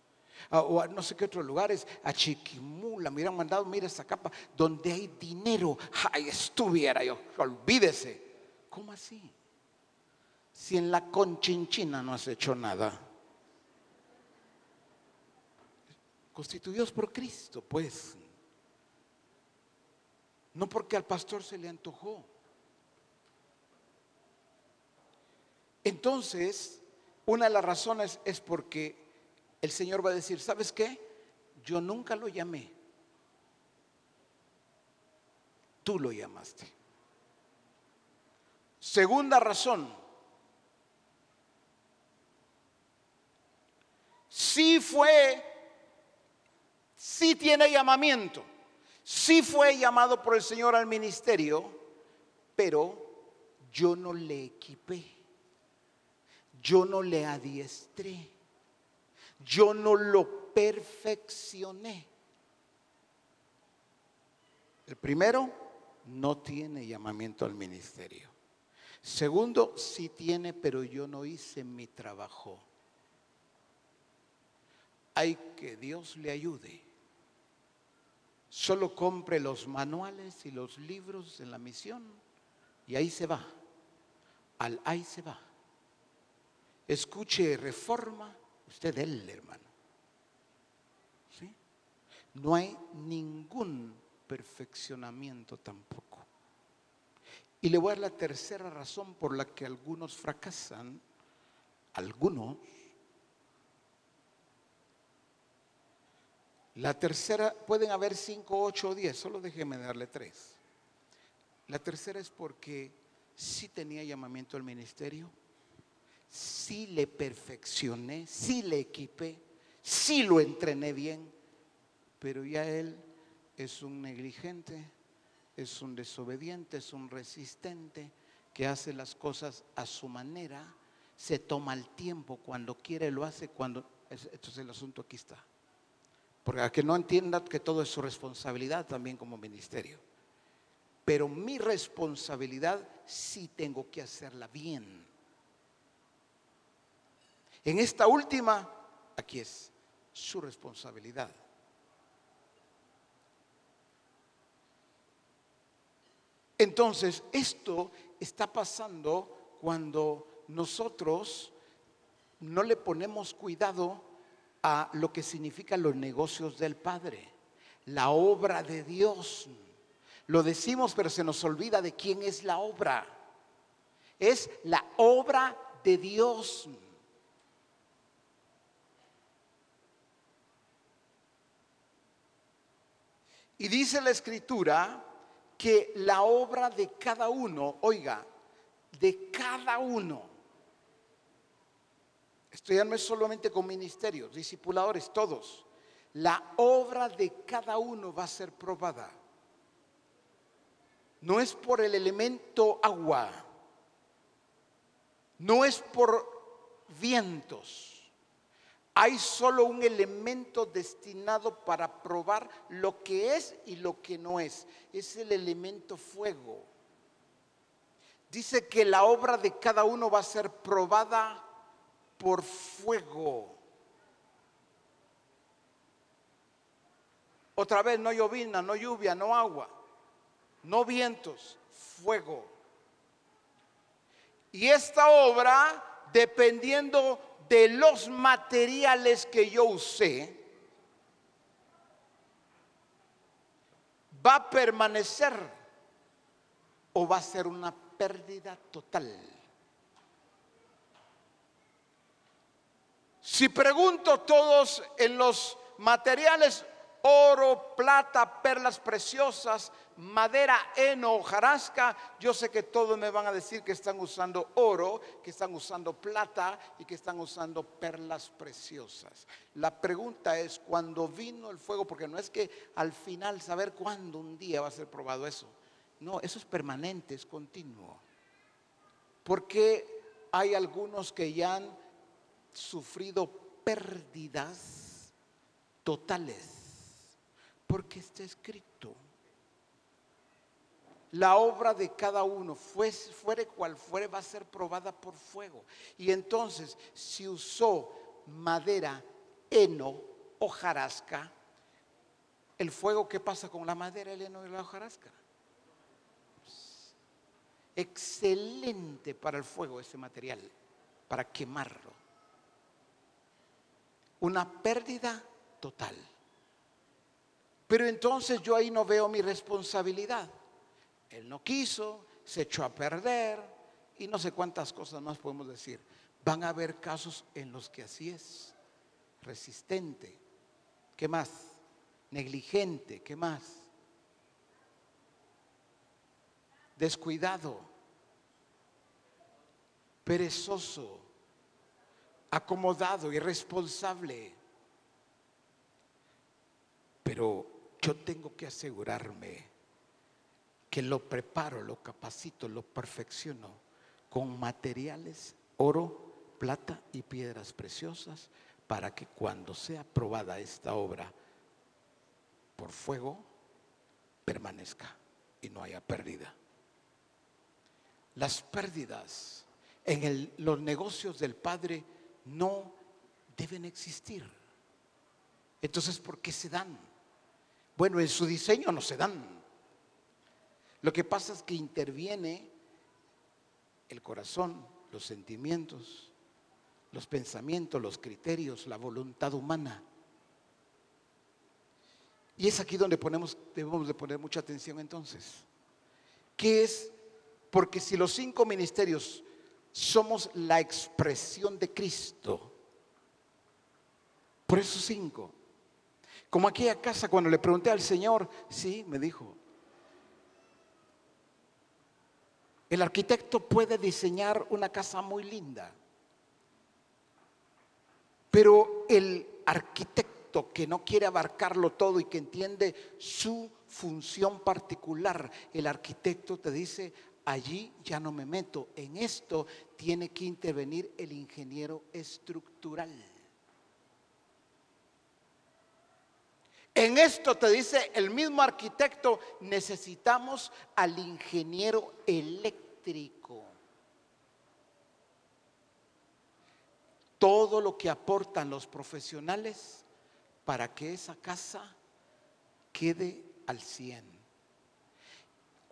o a no sé qué otros lugares, a Chiquimula. Me hubieran mandado, mira esa capa, donde hay dinero. Ay, estuviera yo, olvídese. ¿Cómo así? Si en la conchinchina no has hecho nada. constituidos por Cristo, pues. No porque al pastor se le antojó. Entonces, una de las razones es porque el Señor va a decir, ¿sabes qué? Yo nunca lo llamé. Tú lo llamaste. Segunda razón. Sí fue sí tiene llamamiento, sí fue llamado por el Señor al ministerio, pero yo no le equipé, yo no le adiestré, yo no lo perfeccioné. El primero, no tiene llamamiento al ministerio. Segundo, sí tiene, pero yo no hice mi trabajo. Hay que Dios le ayude Solo compre los manuales y los libros en la misión y ahí se va. Al ahí se va. Escuche reforma, usted él, hermano. ¿Sí? No hay ningún perfeccionamiento tampoco. Y le voy a dar la tercera razón por la que algunos fracasan, algunos La tercera, pueden haber cinco, ocho o diez, solo déjeme darle tres. La tercera es porque sí tenía llamamiento al ministerio, sí le perfeccioné, sí le equipé, sí lo entrené bien, pero ya él es un negligente, es un desobediente, es un resistente que hace las cosas a su manera, se toma el tiempo, cuando quiere lo hace, cuando... Entonces el asunto aquí está. Porque a que no entienda que todo es su responsabilidad también como ministerio. Pero mi responsabilidad sí tengo que hacerla bien. En esta última, aquí es su responsabilidad. Entonces, esto está pasando cuando nosotros no le ponemos cuidado a lo que significan los negocios del Padre, la obra de Dios. Lo decimos, pero se nos olvida de quién es la obra. Es la obra de Dios. Y dice la escritura que la obra de cada uno, oiga, de cada uno, esto ya no es solamente con ministerios, discipuladores, todos. La obra de cada uno va a ser probada. No es por el elemento agua, no es por vientos. Hay solo un elemento destinado para probar lo que es y lo que no es. Es el elemento fuego. Dice que la obra de cada uno va a ser probada por fuego. Otra vez, no llovina, no lluvia, no agua, no vientos, fuego. Y esta obra, dependiendo de los materiales que yo usé, va a permanecer o va a ser una pérdida total. Si pregunto todos en los materiales, oro, plata, perlas preciosas, madera, heno, hojarasca, yo sé que todos me van a decir que están usando oro, que están usando plata y que están usando perlas preciosas. La pregunta es, cuando vino el fuego, porque no es que al final saber cuándo un día va a ser probado eso. No, eso es permanente, es continuo. Porque hay algunos que ya han sufrido pérdidas totales. Porque está escrito. La obra de cada uno, fuere cual fuere, va a ser probada por fuego. Y entonces, si usó madera, heno, hojarasca, el fuego, ¿qué pasa con la madera, el heno y la hojarasca? Excelente para el fuego ese material, para quemarlo una pérdida total. Pero entonces yo ahí no veo mi responsabilidad. Él no quiso, se echó a perder y no sé cuántas cosas más podemos decir. Van a haber casos en los que así es. Resistente. ¿Qué más? Negligente. ¿Qué más? Descuidado. Perezoso acomodado, irresponsable. Pero yo tengo que asegurarme que lo preparo, lo capacito, lo perfecciono con materiales, oro, plata y piedras preciosas, para que cuando sea probada esta obra por fuego, permanezca y no haya pérdida. Las pérdidas en los negocios del Padre no deben existir. Entonces, ¿por qué se dan? Bueno, en su diseño no se dan. Lo que pasa es que interviene el corazón, los sentimientos, los pensamientos, los criterios, la voluntad humana. Y es aquí donde ponemos, debemos de poner mucha atención entonces. ¿Qué es? Porque si los cinco ministerios somos la expresión de Cristo. Por eso cinco. Como aquella casa cuando le pregunté al Señor, sí, me dijo, el arquitecto puede diseñar una casa muy linda, pero el arquitecto que no quiere abarcarlo todo y que entiende su función particular, el arquitecto te dice, allí ya no me meto. En esto tiene que intervenir el ingeniero estructural. En esto te dice el mismo arquitecto, necesitamos al ingeniero eléctrico. Todo lo que aportan los profesionales para que esa casa quede al 100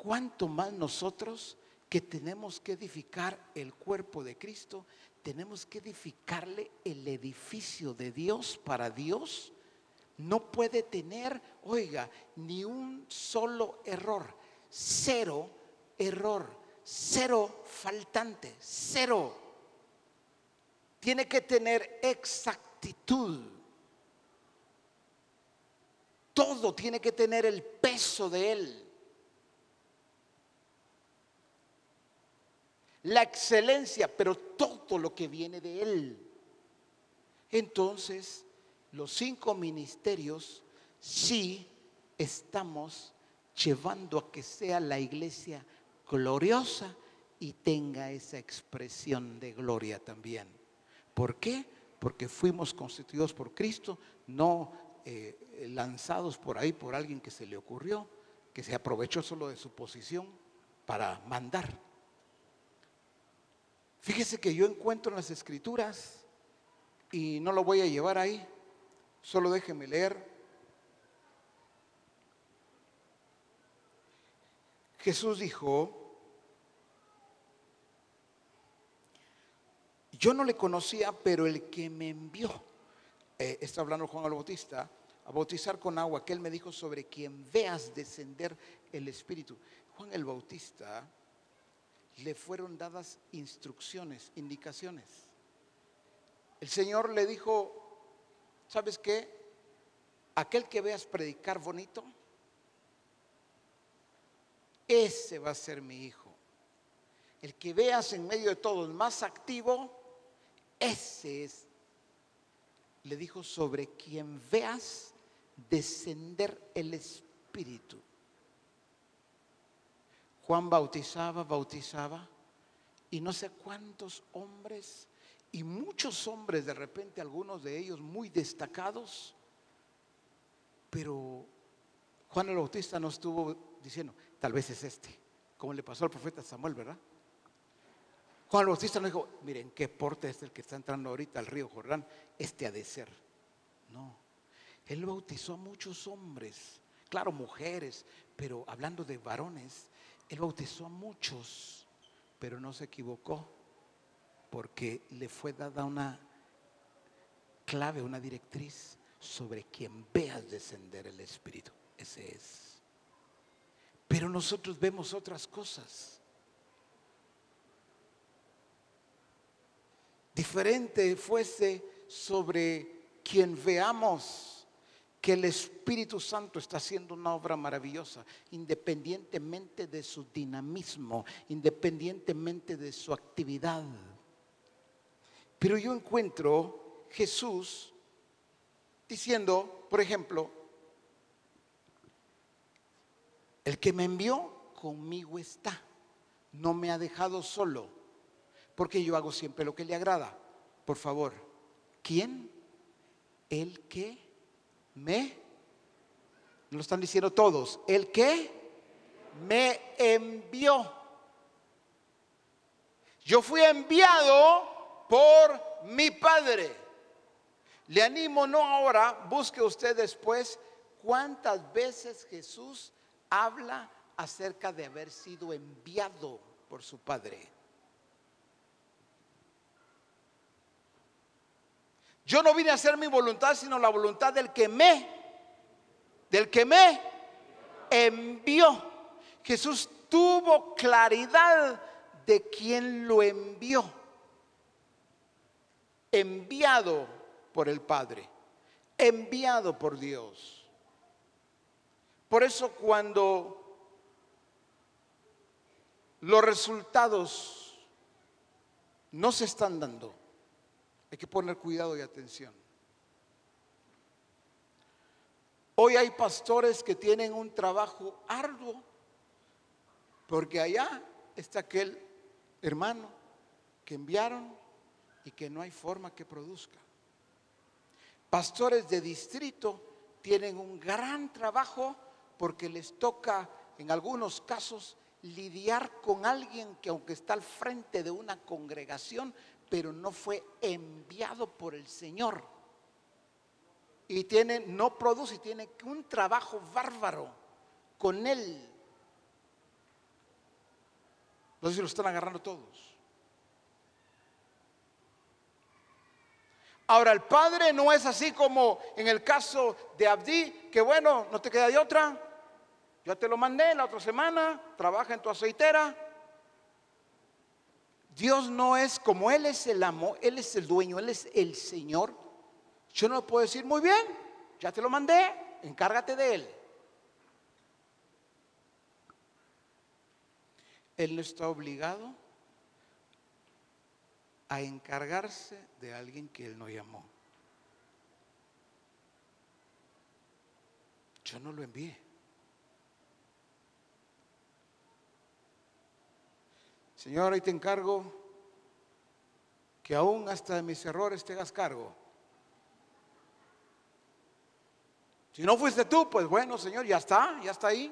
cuánto más nosotros que tenemos que edificar el cuerpo de Cristo, tenemos que edificarle el edificio de Dios para Dios, no puede tener, oiga, ni un solo error, cero error, cero faltante, cero. Tiene que tener exactitud. Todo tiene que tener el peso de él. La excelencia, pero todo lo que viene de Él. Entonces, los cinco ministerios sí estamos llevando a que sea la iglesia gloriosa y tenga esa expresión de gloria también. ¿Por qué? Porque fuimos constituidos por Cristo, no eh, lanzados por ahí por alguien que se le ocurrió, que se aprovechó solo de su posición para mandar. Fíjese que yo encuentro en las escrituras y no lo voy a llevar ahí, solo déjeme leer. Jesús dijo, yo no le conocía, pero el que me envió, eh, está hablando Juan el Bautista, a bautizar con agua, que él me dijo sobre quien veas descender el Espíritu. Juan el Bautista le fueron dadas instrucciones, indicaciones. El Señor le dijo, ¿sabes qué? Aquel que veas predicar bonito, ese va a ser mi hijo. El que veas en medio de todos más activo, ese es. Le dijo, sobre quien veas descender el Espíritu. Juan bautizaba, bautizaba, y no sé cuántos hombres, y muchos hombres de repente, algunos de ellos muy destacados, pero Juan el Bautista no estuvo diciendo, tal vez es este, como le pasó al profeta Samuel, ¿verdad? Juan el Bautista no dijo, miren, qué porte es el que está entrando ahorita al río Jordán, este ha de ser. No, él bautizó a muchos hombres, claro, mujeres, pero hablando de varones, él bautizó a muchos, pero no se equivocó, porque le fue dada una clave, una directriz sobre quien veas descender el Espíritu. Ese es. Pero nosotros vemos otras cosas. Diferente fuese sobre quien veamos que el Espíritu Santo está haciendo una obra maravillosa, independientemente de su dinamismo, independientemente de su actividad. Pero yo encuentro Jesús diciendo, por ejemplo, el que me envió conmigo está, no me ha dejado solo, porque yo hago siempre lo que le agrada. Por favor, ¿quién? El que me, lo están diciendo todos, el que me envió. Yo fui enviado por mi Padre. Le animo, no ahora, busque usted después cuántas veces Jesús habla acerca de haber sido enviado por su Padre. Yo no vine a hacer mi voluntad, sino la voluntad del que me, del que me envió. Jesús tuvo claridad de quién lo envió. Enviado por el Padre, enviado por Dios. Por eso cuando los resultados no se están dando, hay que poner cuidado y atención. Hoy hay pastores que tienen un trabajo arduo, porque allá está aquel hermano que enviaron y que no hay forma que produzca. Pastores de distrito tienen un gran trabajo porque les toca en algunos casos lidiar con alguien que aunque está al frente de una congregación, pero no fue enviado por el Señor. Y tiene, no produce, tiene un trabajo bárbaro con él. No sé si lo están agarrando todos. Ahora, el padre no es así como en el caso de Abdi, que bueno, no te queda de otra. Yo te lo mandé la otra semana, trabaja en tu aceitera. Dios no es como Él es el amo, Él es el dueño, Él es el Señor. Yo no puedo decir, muy bien, ya te lo mandé, encárgate de Él. Él no está obligado a encargarse de alguien que él no llamó. Yo no lo envié. Señor, ahí te encargo que aún hasta de mis errores te hagas cargo. Si no fuiste tú, pues bueno, Señor, ya está, ya está ahí.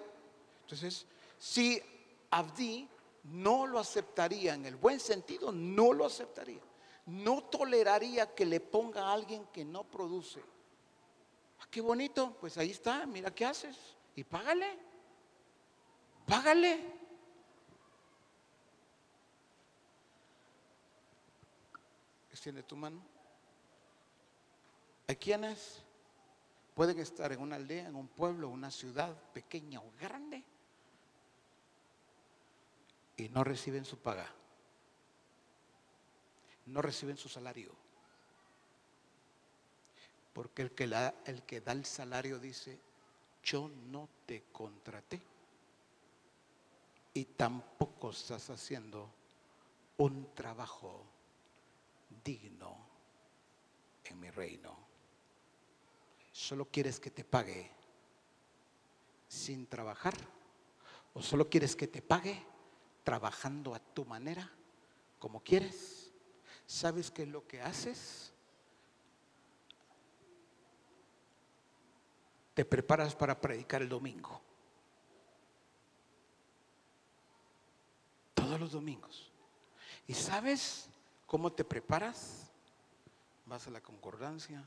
Entonces, si Abdi no lo aceptaría, en el buen sentido, no lo aceptaría. No toleraría que le ponga a alguien que no produce. Ah, qué bonito, pues ahí está, mira qué haces. Y págale, págale. Extiende tu mano. Hay quienes pueden estar en una aldea, en un pueblo, una ciudad pequeña o grande y no reciben su paga. No reciben su salario. Porque el que, el que da el salario dice, yo no te contraté y tampoco estás haciendo un trabajo digno en mi reino. Solo quieres que te pague sin trabajar o solo quieres que te pague trabajando a tu manera, como quieres. ¿Sabes qué es lo que haces? Te preparas para predicar el domingo. Todos los domingos. ¿Y sabes cómo te preparas? Vas a la concordancia.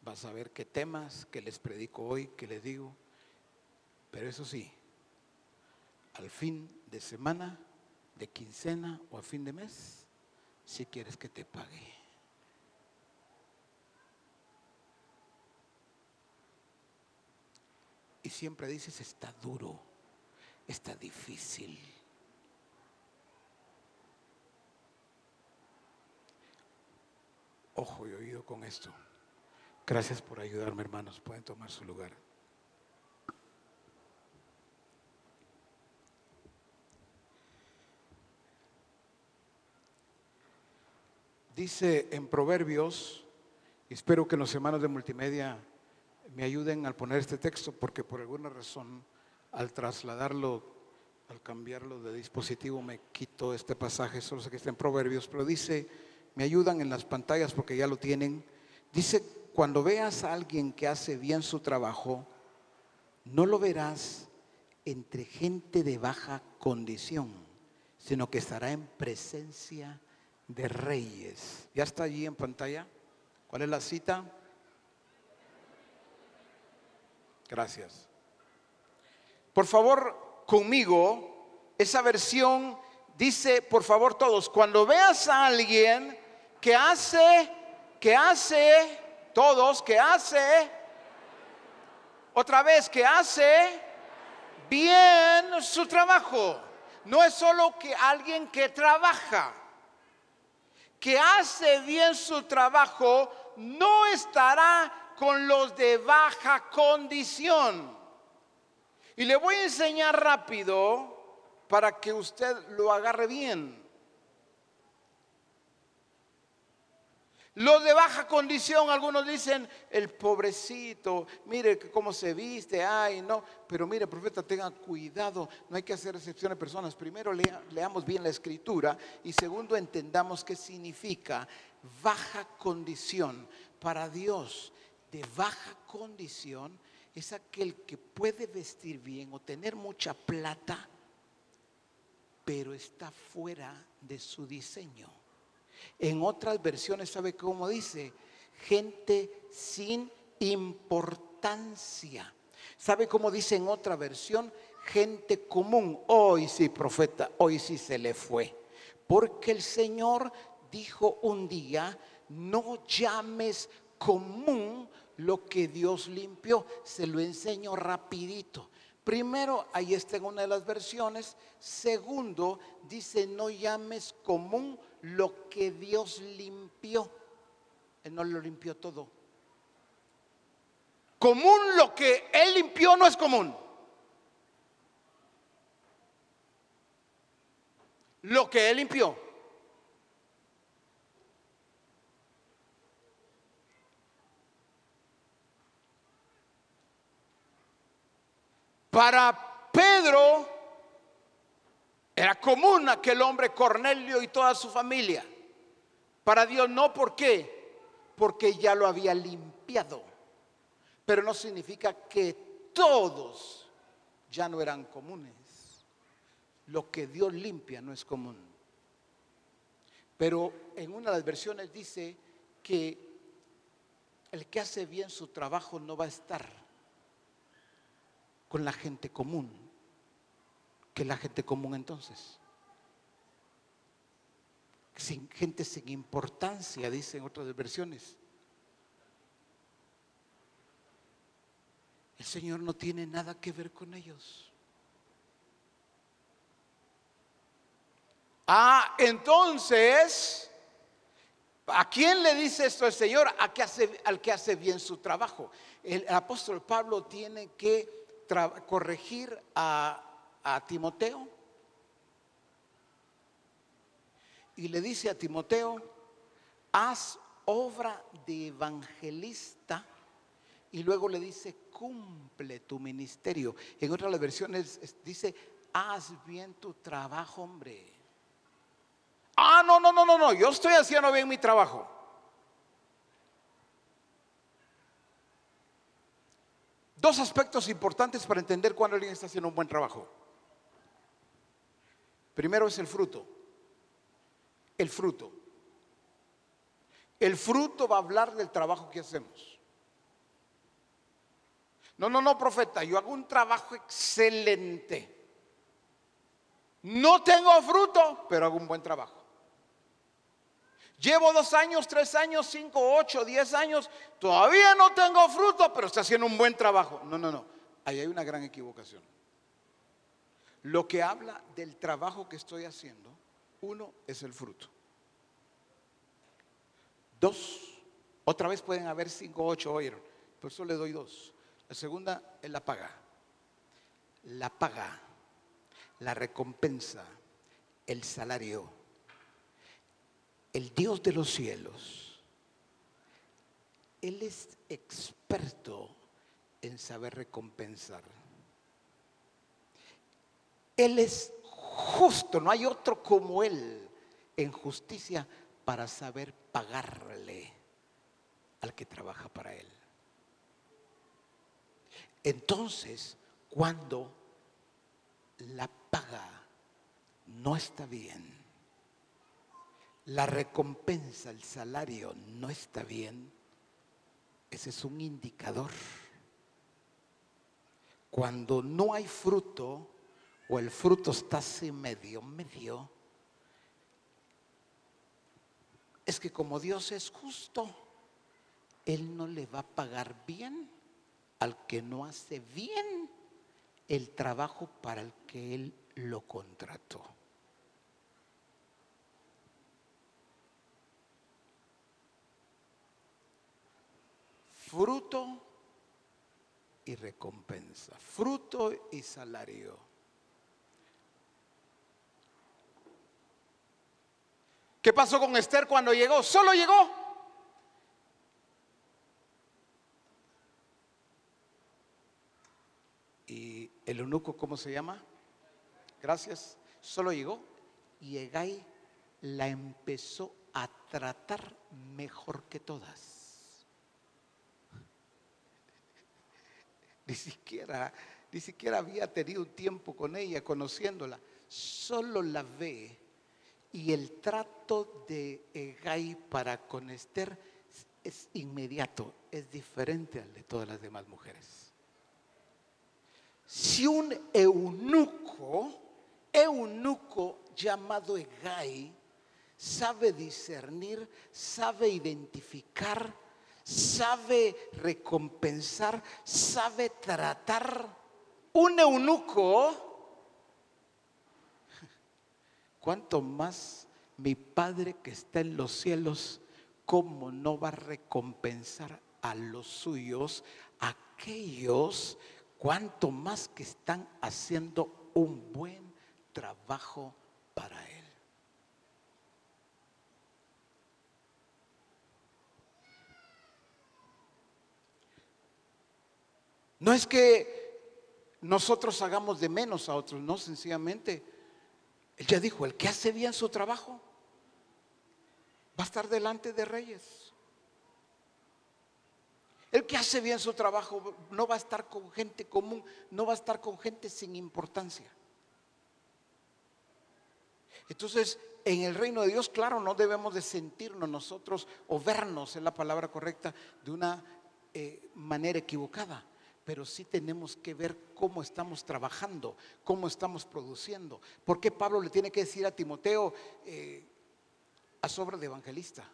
Vas a ver qué temas, que les predico hoy, que les digo. Pero eso sí, al fin de semana, de quincena o a fin de mes, si quieres que te pague. Y siempre dices, está duro, está difícil. Ojo y oído con esto. Gracias por ayudarme, hermanos. Pueden tomar su lugar. Dice en Proverbios, y espero que los hermanos de multimedia me ayuden al poner este texto, porque por alguna razón al trasladarlo, al cambiarlo de dispositivo, me quito este pasaje, solo sé que está en Proverbios, pero dice, me ayudan en las pantallas porque ya lo tienen. Dice, cuando veas a alguien que hace bien su trabajo, no lo verás entre gente de baja condición, sino que estará en presencia de reyes. ¿Ya está allí en pantalla? ¿Cuál es la cita? Gracias. Por favor, conmigo, esa versión dice, por favor todos, cuando veas a alguien que hace, que hace, todos, que hace, otra vez, que hace bien su trabajo. No es solo que alguien que trabaja, que hace bien su trabajo, no estará con los de baja condición. Y le voy a enseñar rápido para que usted lo agarre bien. Los de baja condición, algunos dicen, el pobrecito, mire cómo se viste, ay, no. Pero mire, profeta, tenga cuidado, no hay que hacer excepción de personas. Primero lea- leamos bien la escritura y segundo entendamos qué significa baja condición. Para Dios, de baja condición es aquel que puede vestir bien o tener mucha plata, pero está fuera de su diseño. En otras versiones, ¿sabe cómo dice? Gente sin importancia. ¿Sabe cómo dice en otra versión? Gente común. Hoy sí, profeta, hoy sí se le fue. Porque el Señor dijo un día, no llames común lo que Dios limpió. Se lo enseño rapidito. Primero, ahí está en una de las versiones. Segundo, dice, no llames común lo que Dios limpió. Él no lo limpió todo. Común lo que Él limpió no es común. Lo que Él limpió. Para Pedro era común aquel hombre Cornelio y toda su familia. Para Dios no, ¿por qué? Porque ya lo había limpiado. Pero no significa que todos ya no eran comunes. Lo que Dios limpia no es común. Pero en una de las versiones dice que el que hace bien su trabajo no va a estar con la gente común. ¿Qué es la gente común entonces? Sin, gente sin importancia, dicen otras versiones. El Señor no tiene nada que ver con ellos. Ah, entonces, ¿a quién le dice esto el Señor? A que hace, al que hace bien su trabajo. El, apóstol Pablo tiene que corregir a, a Timoteo y le dice a Timoteo, haz obra de evangelista y luego le dice, cumple tu ministerio. En otras versiones dice, haz bien tu trabajo, hombre. Ah, no, no, no, no, no, yo estoy haciendo bien mi trabajo. Dos aspectos importantes para entender cuando alguien está haciendo un buen trabajo. Primero es el fruto. El fruto. El fruto va a hablar del trabajo que hacemos. No, no, no, profeta, yo hago un trabajo excelente. No tengo fruto, pero hago un buen trabajo. Llevo dos años, tres años, cinco, ocho, diez años, todavía no tengo fruto, pero está haciendo un buen trabajo. No, no, no, ahí hay una gran equivocación. Lo que habla del trabajo que estoy haciendo, uno es el fruto. Dos, otra vez pueden haber cinco, ocho, oyeron, por eso le doy dos. La segunda es la paga. La paga, la recompensa, el salario. El Dios de los cielos, Él es experto en saber recompensar. Él es justo, no hay otro como Él en justicia para saber pagarle al que trabaja para Él. Entonces, cuando la paga no está bien, la recompensa, el salario no está bien, ese es un indicador. Cuando no hay fruto o el fruto está así medio, medio, es que como Dios es justo, Él no le va a pagar bien al que no hace bien el trabajo para el que Él lo contrató. Fruto y recompensa, fruto y salario. ¿Qué pasó con Esther cuando llegó? Solo llegó. ¿Y el eunuco cómo se llama? Gracias. Solo llegó y Egay la empezó a tratar mejor que todas. Ni siquiera, ni siquiera había tenido tiempo con ella, conociéndola. Solo la ve y el trato de Egay para con Esther es inmediato, es diferente al de todas las demás mujeres. Si un eunuco, eunuco llamado Egay, sabe discernir, sabe identificar, sabe recompensar, sabe tratar, un eunuco ¿Cuánto más mi Padre que está en los cielos, cómo no va a recompensar a los suyos, aquellos, cuánto más que están haciendo un buen trabajo para Él? No es que nosotros hagamos de menos a otros, no, sencillamente él ya dijo, el que hace bien su trabajo va a estar delante de reyes. El que hace bien su trabajo no va a estar con gente común, no va a estar con gente sin importancia. Entonces, en el reino de Dios, claro, no debemos de sentirnos nosotros o vernos, en la palabra correcta, de una eh, manera equivocada pero sí tenemos que ver cómo estamos trabajando, cómo estamos produciendo. ¿Por qué Pablo le tiene que decir a Timoteo eh, a sobra de evangelista?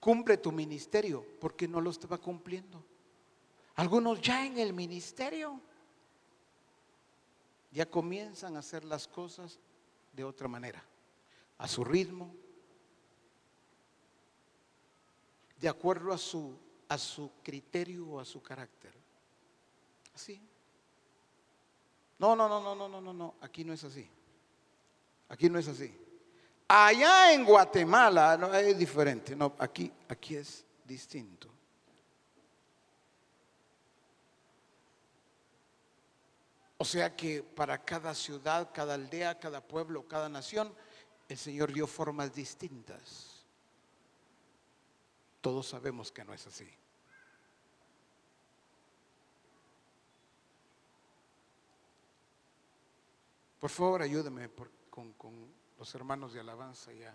Cumple tu ministerio porque no lo estaba cumpliendo. Algunos ya en el ministerio ya comienzan a hacer las cosas de otra manera, a su ritmo, de acuerdo a su, a su criterio o a su carácter. Así. No, no, no, no, no, no, no, no, aquí no es así. Aquí no es así. Allá en Guatemala no, es diferente, no, aquí, aquí es distinto. O sea que para cada ciudad, cada aldea, cada pueblo, cada nación, el Señor dio formas distintas. Todos sabemos que no es así. Por favor, ayúdeme con, con los hermanos de alabanza ya.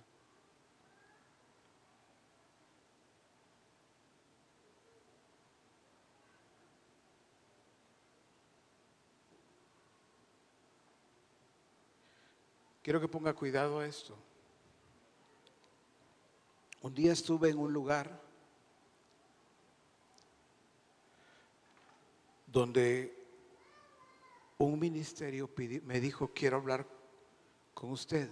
Quiero que ponga cuidado a esto. Un día estuve en un lugar donde un ministerio me dijo, quiero hablar con usted.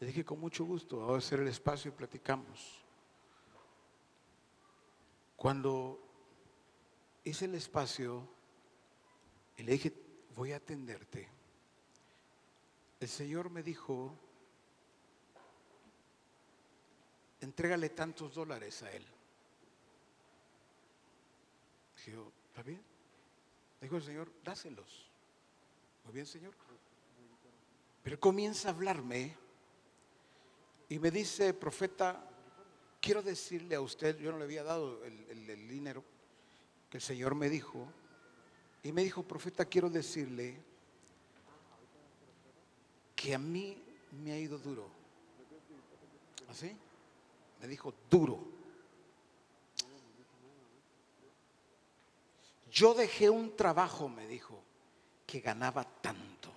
Le dije, con mucho gusto, vamos a hacer el espacio y platicamos. Cuando hice el espacio y le dije, voy a atenderte el Señor me dijo, entrégale tantos dólares a él. Dije, ¿está bien? Dijo el Señor, dáselos. Muy bien, Señor. Pero comienza a hablarme y me dice, profeta, quiero decirle a usted, yo no le había dado el, el dinero que el Señor me dijo, y me dijo, profeta, quiero decirle que a mí me ha ido duro. ¿Así? Me dijo duro. Yo dejé un trabajo, me dijo, que ganaba tanto.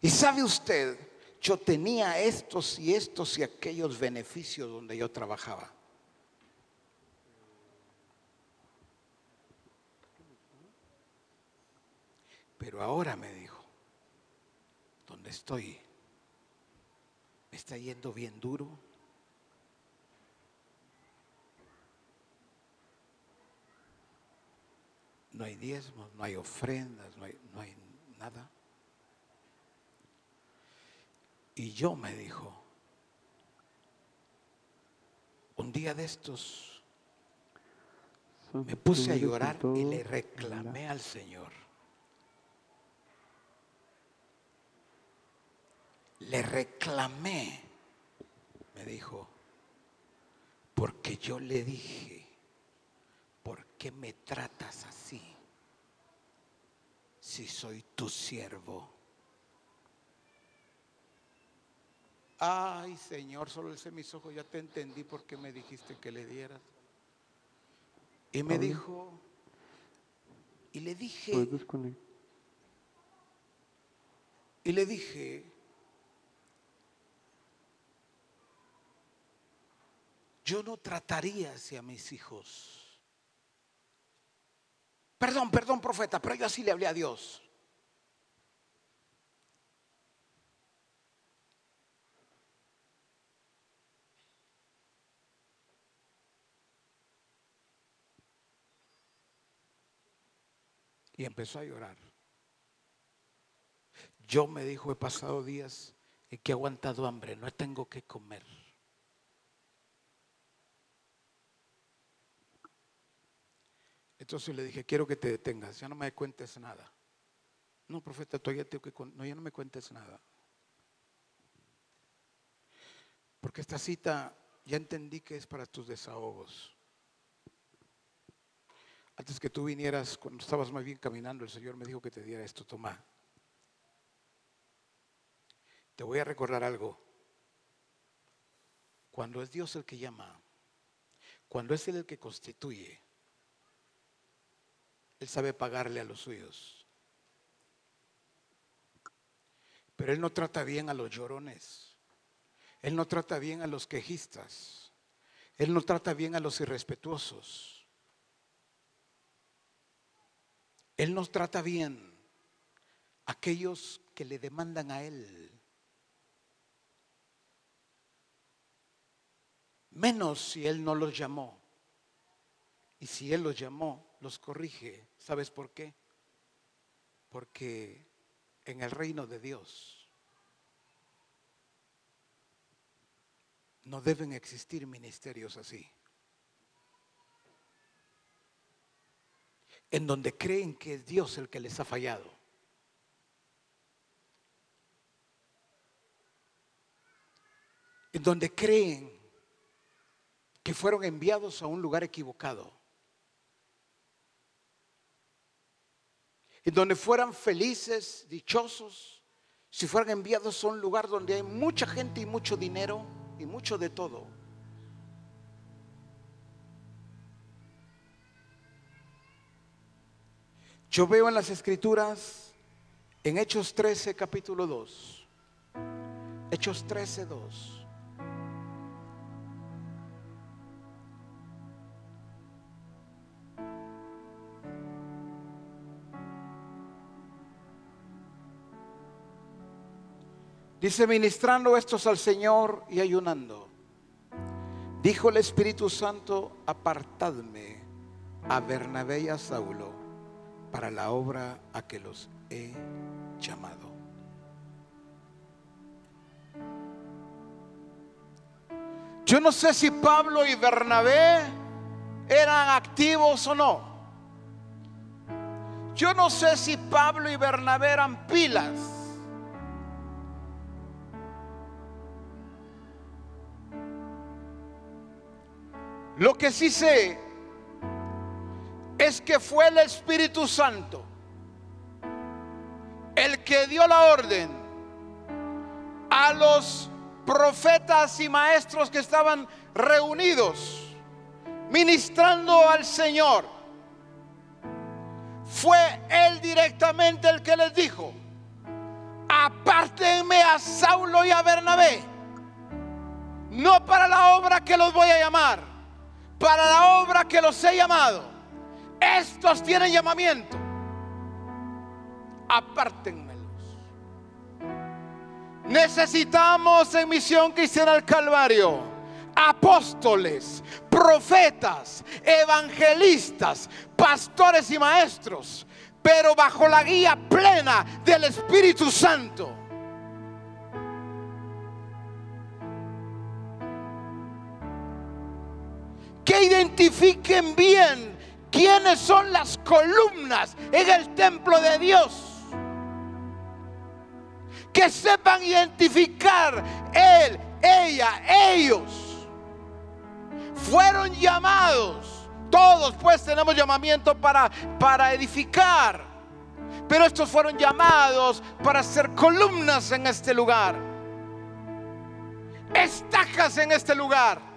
Y sabe usted, yo tenía estos y estos y aquellos beneficios donde yo trabajaba. Pero ahora me dijo, donde estoy, me está yendo bien duro. No hay diezmos, no hay ofrendas, no hay, no hay nada. Y yo me dijo, un día de estos me puse a llorar y le reclamé al Señor. Le reclamé, me dijo, porque yo le dije, ¿por qué me tratas así? Si soy tu siervo. Ay, Señor, solo el mis ojos, ya te entendí por qué me dijiste que le dieras. Y me dijo, y le dije, y le dije, yo no trataría así a mis hijos. Perdón, perdón, profeta, pero yo así le hablé a Dios. Y empezó a llorar. Yo me dijo, he pasado días en que he aguantado hambre, no tengo que comer. Entonces le dije, quiero que te detengas, ya no me cuentes nada. No, profeta, todavía tengo que... No, ya no me cuentes nada. Porque esta cita ya entendí que es para tus desahogos. Antes que tú vinieras, cuando estabas más bien caminando, el Señor me dijo que te diera esto, toma. Te voy a recordar algo. Cuando es Dios el que llama, cuando es Él el que constituye, él sabe pagarle a los suyos. Pero Él no trata bien a los llorones. Él no trata bien a los quejistas. Él no trata bien a los irrespetuosos. Él nos trata bien a aquellos que le demandan a Él. Menos si Él no los llamó. Y si Él los llamó, los corrige. ¿Sabes por qué? Porque en el reino de Dios no deben existir ministerios así. En donde creen que es Dios el que les ha fallado. En donde creen que fueron enviados a un lugar equivocado. En donde fueran felices, dichosos, si fueran enviados a un lugar donde hay mucha gente y mucho dinero y mucho de todo. Yo veo en las escrituras, en Hechos 13, capítulo 2, Hechos 13, 2. Dice, ministrando estos al Señor y ayunando. Dijo el Espíritu Santo, apartadme a Bernabé y a Saulo para la obra a que los he llamado. Yo no sé si Pablo y Bernabé eran activos o no. Yo no sé si Pablo y Bernabé eran pilas. Lo que sí sé es que fue el Espíritu Santo el que dio la orden a los profetas y maestros que estaban reunidos ministrando al Señor. Fue él directamente el que les dijo, apártenme a Saulo y a Bernabé, no para la obra que los voy a llamar, para la obra que los he llamado. Estos tienen llamamiento. Apártenmelos. Necesitamos en misión cristiana al Calvario apóstoles, profetas, evangelistas, pastores y maestros, pero bajo la guía plena del Espíritu Santo. Que identifiquen bien quiénes son las columnas en el templo de Dios. Que sepan identificar él, ella, ellos. Fueron llamados. Todos pues tenemos llamamiento para, para edificar. Pero estos fueron llamados para ser columnas en este lugar. Estacas en este lugar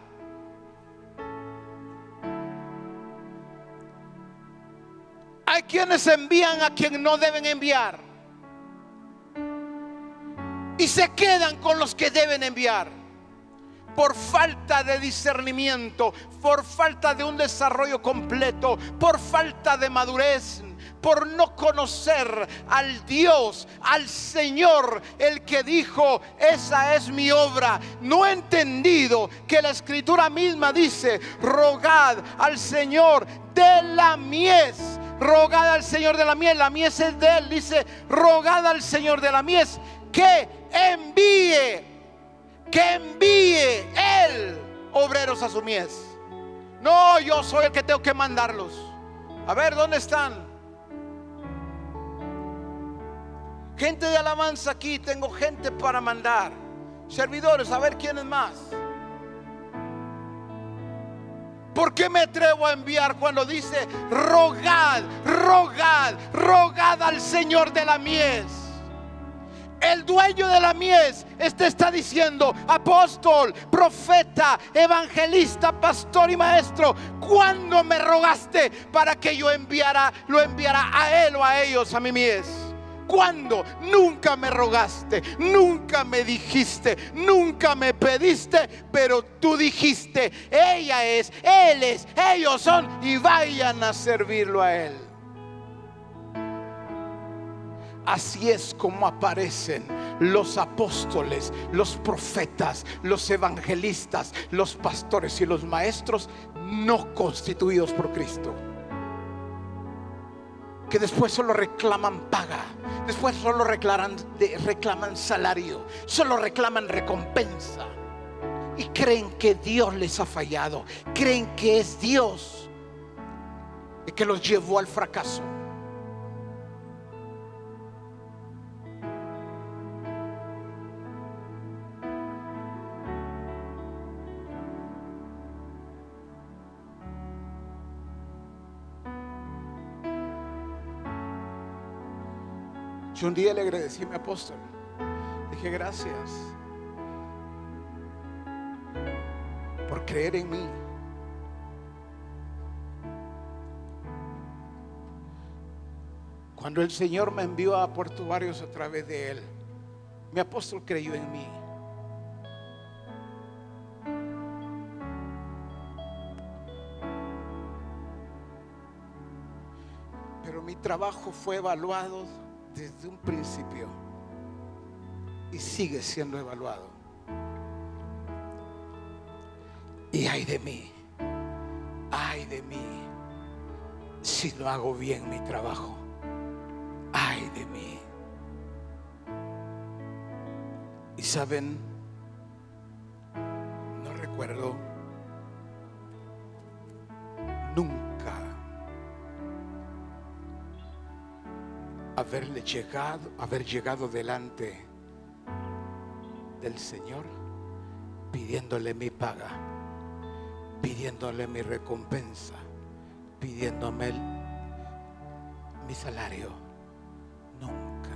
Hay quienes envían a quien no deben enviar. Y se quedan con los que deben enviar. Por falta de discernimiento, por falta de un desarrollo completo, por falta de madurez, por no conocer al Dios, al Señor, el que dijo, esa es mi obra. No he entendido que la escritura misma dice, rogad al Señor de la mies rogad al Señor de la mies, la mies es de Él, dice, rogad al Señor de la mies que envíe, que envíe Él obreros a su mies. No, yo soy el que tengo que mandarlos. A ver, ¿dónde están? Gente de alabanza aquí, tengo gente para mandar. Servidores, a ver quién es más. ¿Por qué me atrevo a enviar cuando dice rogad, rogad, rogad al Señor de la mies? El dueño de la mies este está diciendo, apóstol, profeta, evangelista, pastor y maestro, ¿cuándo me rogaste para que yo enviara, lo enviara a él o a ellos, a mi mies? ¿Cuándo? Nunca me rogaste, nunca me dijiste, nunca me pediste, pero tú dijiste, ella es, él es, ellos son y vayan a servirlo a él. Así es como aparecen los apóstoles, los profetas, los evangelistas, los pastores y los maestros no constituidos por Cristo. Que después solo reclaman paga, después solo reclaman, reclaman salario, solo reclaman recompensa. Y creen que Dios les ha fallado, creen que es Dios el que los llevó al fracaso. Yo un día le agradecí a mi apóstol. Dije gracias por creer en mí. Cuando el Señor me envió a Puerto Barrios a través de Él, mi apóstol creyó en mí. Pero mi trabajo fue evaluado desde un principio y sigue siendo evaluado. Y ay de mí, ay de mí, si no hago bien mi trabajo, ay de mí. Y saben, no recuerdo nunca haberle llegado, haber llegado delante del Señor pidiéndole mi paga, pidiéndole mi recompensa, pidiéndome mi salario. Nunca.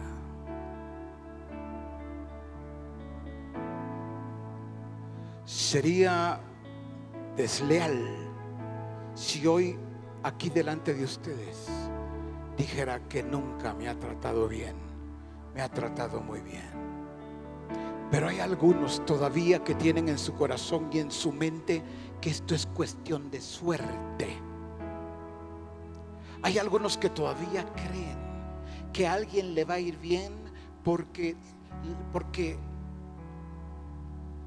Sería desleal si hoy aquí delante de ustedes dijera que nunca me ha tratado bien, me ha tratado muy bien. Pero hay algunos todavía que tienen en su corazón y en su mente que esto es cuestión de suerte. Hay algunos que todavía creen que a alguien le va a ir bien porque, porque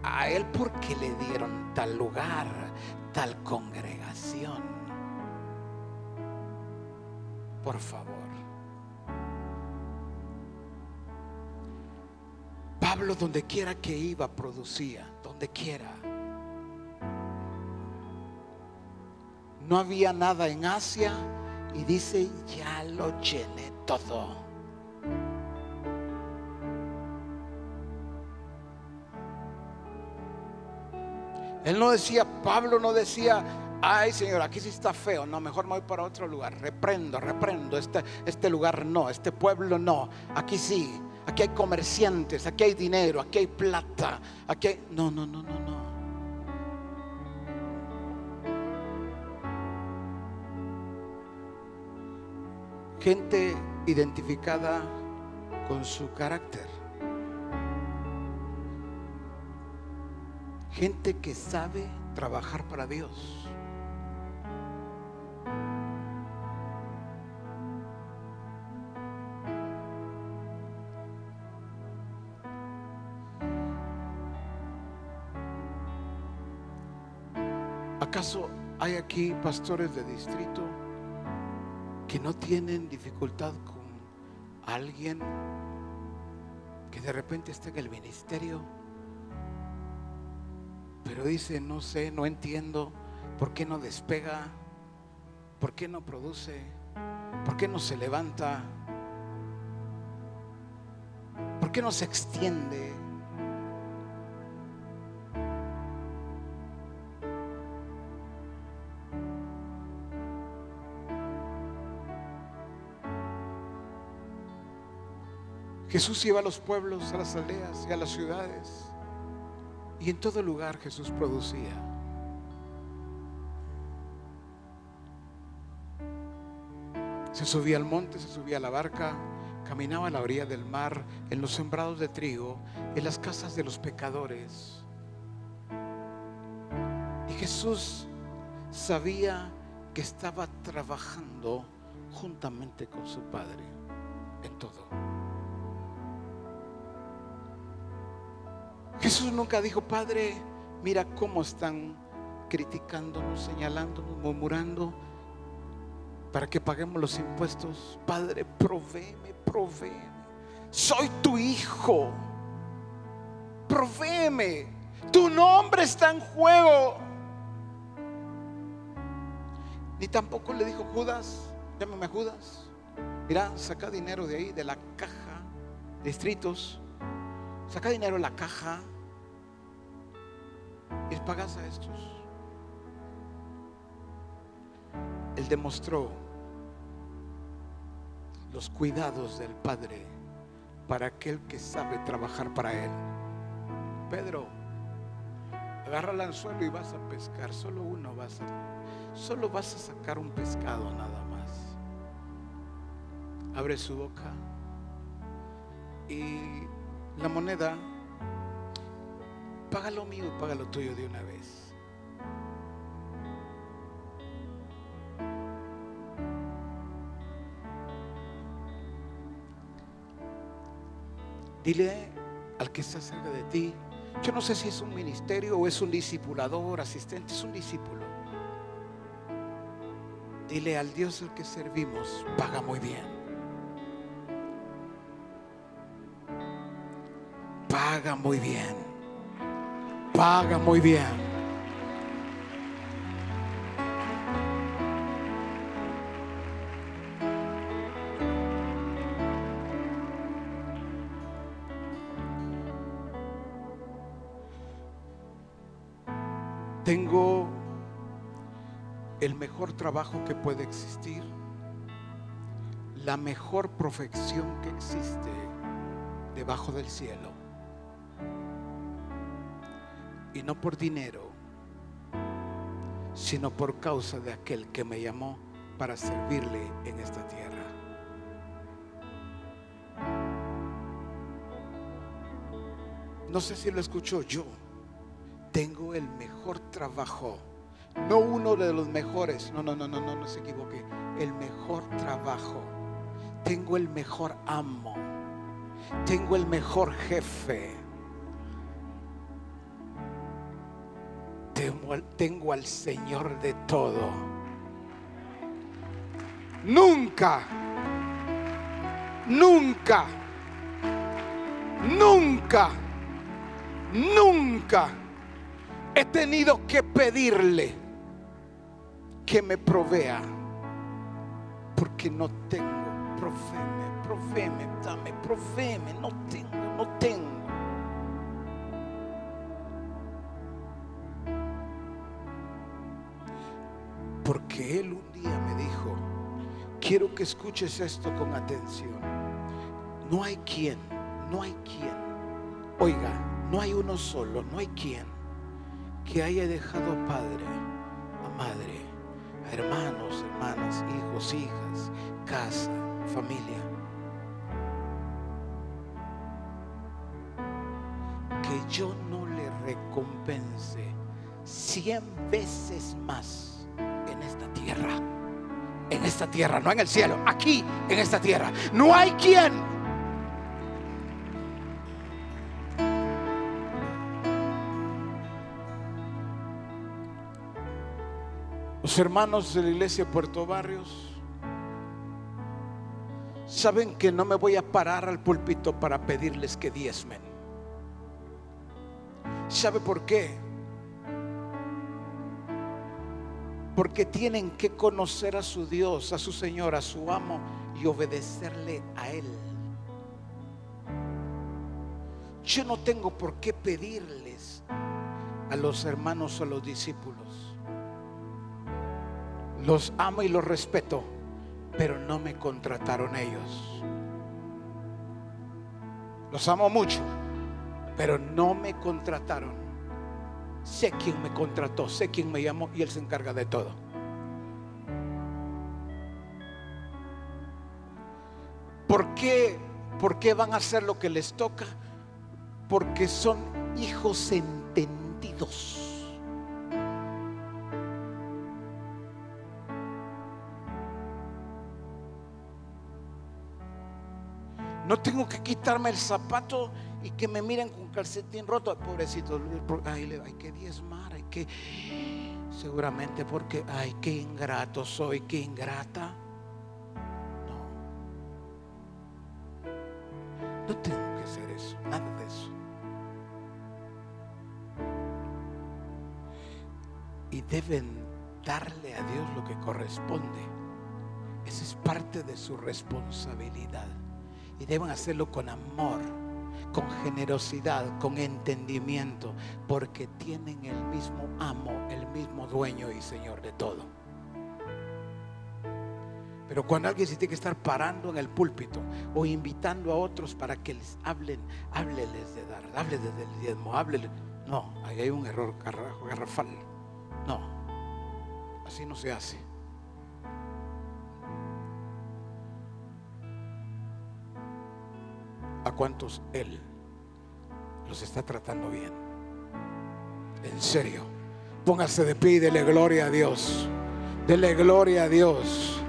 a él porque le dieron tal lugar, tal congregación. Por favor. Pablo donde quiera que iba producía, donde quiera. No había nada en Asia y dice, ya lo llené todo. Él no decía, Pablo no decía, ay Señor, aquí sí está feo, no, mejor me voy para otro lugar, reprendo, reprendo, este, este lugar no, este pueblo no, aquí sí, aquí hay comerciantes, aquí hay dinero, aquí hay plata, aquí hay... No, no, no, no, no. Gente identificada con su carácter. Gente que sabe trabajar para Dios. ¿Acaso hay aquí pastores de distrito que no tienen dificultad con alguien que de repente está en el ministerio? Pero dice, no sé, no entiendo por qué no despega, por qué no produce, por qué no se levanta, por qué no se extiende. Jesús iba a los pueblos, a las aldeas y a las ciudades. Y en todo lugar Jesús producía. Se subía al monte, se subía a la barca, caminaba a la orilla del mar, en los sembrados de trigo, en las casas de los pecadores. Y Jesús sabía que estaba trabajando juntamente con su Padre en todo. Jesús nunca dijo, Padre, mira cómo están criticándonos, señalándonos, murmurando para que paguemos los impuestos. Padre, provéeme, provéeme. Soy tu hijo. Provéeme. Tu nombre está en juego. Ni tampoco le dijo Judas, llámame Judas. Mira, saca dinero de ahí, de la caja, distritos. Saca dinero de la caja y pagas a estos. Él demostró los cuidados del Padre para aquel que sabe trabajar para Él. Pedro, agarra el anzuelo y vas a pescar. Solo uno vas a, solo vas a sacar un pescado nada más. Abre su boca y la moneda, paga lo mío y paga lo tuyo de una vez. Dile al que está cerca de ti, yo no sé si es un ministerio o es un discipulador, asistente, es un discípulo. Dile al Dios al que servimos, paga muy bien. Paga muy bien. Paga muy bien. Tengo el mejor trabajo que puede existir, la mejor profesión que existe debajo del cielo. Y no por dinero, sino por causa de aquel que me llamó para servirle en esta tierra. No sé si lo escuchó yo. Tengo el mejor trabajo. No uno de los mejores. No, no, no, no, no, no se equivoque. El mejor trabajo. Tengo el mejor amo. Tengo el mejor jefe. Tengo, al Señor de todo. Nunca, nunca, nunca, nunca he tenido que pedirle que me provea. Porque no tengo. Profeme, profeme, dame, profeme. No tengo, no tengo. Quiero que escuches esto con atención. No hay quien, no hay quien. Oiga, no hay uno solo, no hay quien que haya dejado a padre, a madre, a hermanos, hermanas, hijos, hijas, casa, familia. Que yo no le recompense cien veces más en esta tierra. En esta tierra, no en el cielo, aquí en esta tierra. No hay quien Los hermanos de la iglesia de Puerto Barrios saben que no me voy a parar al púlpito para pedirles que diezmen. ¿Sabe por qué? Porque tienen que conocer a su Dios, a su Señor, a su amo y obedecerle a Él. Yo no tengo por qué pedirles a los hermanos o a los discípulos los amo y los respeto, pero no me contrataron ellos. Los amo mucho, pero no me contrataron. Sé quién me contrató, sé quién me llamó y Él se encarga de todo. ¿Por qué, ¿Por qué van a hacer lo que les toca? Porque son hijos entendidos. No tengo que quitarme el zapato y que me miren con calcetín roto. Pobrecito, ay, hay que diezmar, hay que... Seguramente porque, ay, qué ingrato soy, qué ingrata. No, no tengo que hacer eso, nada de eso. Y deben darle a Dios lo que corresponde. Esa es parte de su responsabilidad. Y deben hacerlo con amor, con generosidad, con entendimiento, porque tienen el mismo amo, el mismo dueño y Señor de todo. Pero cuando alguien se tiene que estar parando en el púlpito o invitando a otros para que les hablen, hábleles de dar, hábleles del diezmo, hábleles. No, ahí hay un error garrafal. No, así no se hace. A cuántos Él los está tratando bien. En serio. Póngase de pie y dele gloria a Dios. Dele gloria a Dios.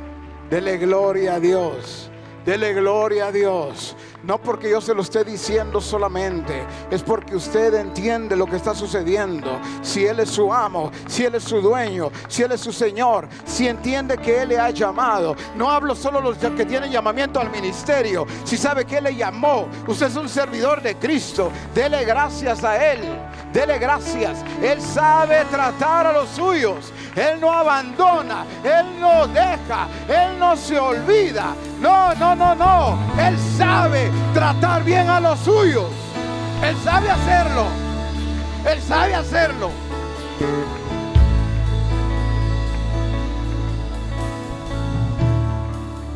Dele gloria a Dios. Dele gloria a Dios. No porque yo se lo esté diciendo solamente, es porque usted entiende lo que está sucediendo. Si Él es su amo, si Él es su dueño, si Él es su Señor, si entiende que Él le ha llamado. No hablo solo los que tienen llamamiento al ministerio. Si sabe que Él le llamó, usted es un servidor de Cristo. Dele gracias a Él. Dele gracias. Él sabe tratar a los suyos. Él no abandona. Él no deja. Él no se olvida. No, no, no, no. Él sabe tratar bien a los suyos. Él sabe hacerlo. Él sabe hacerlo.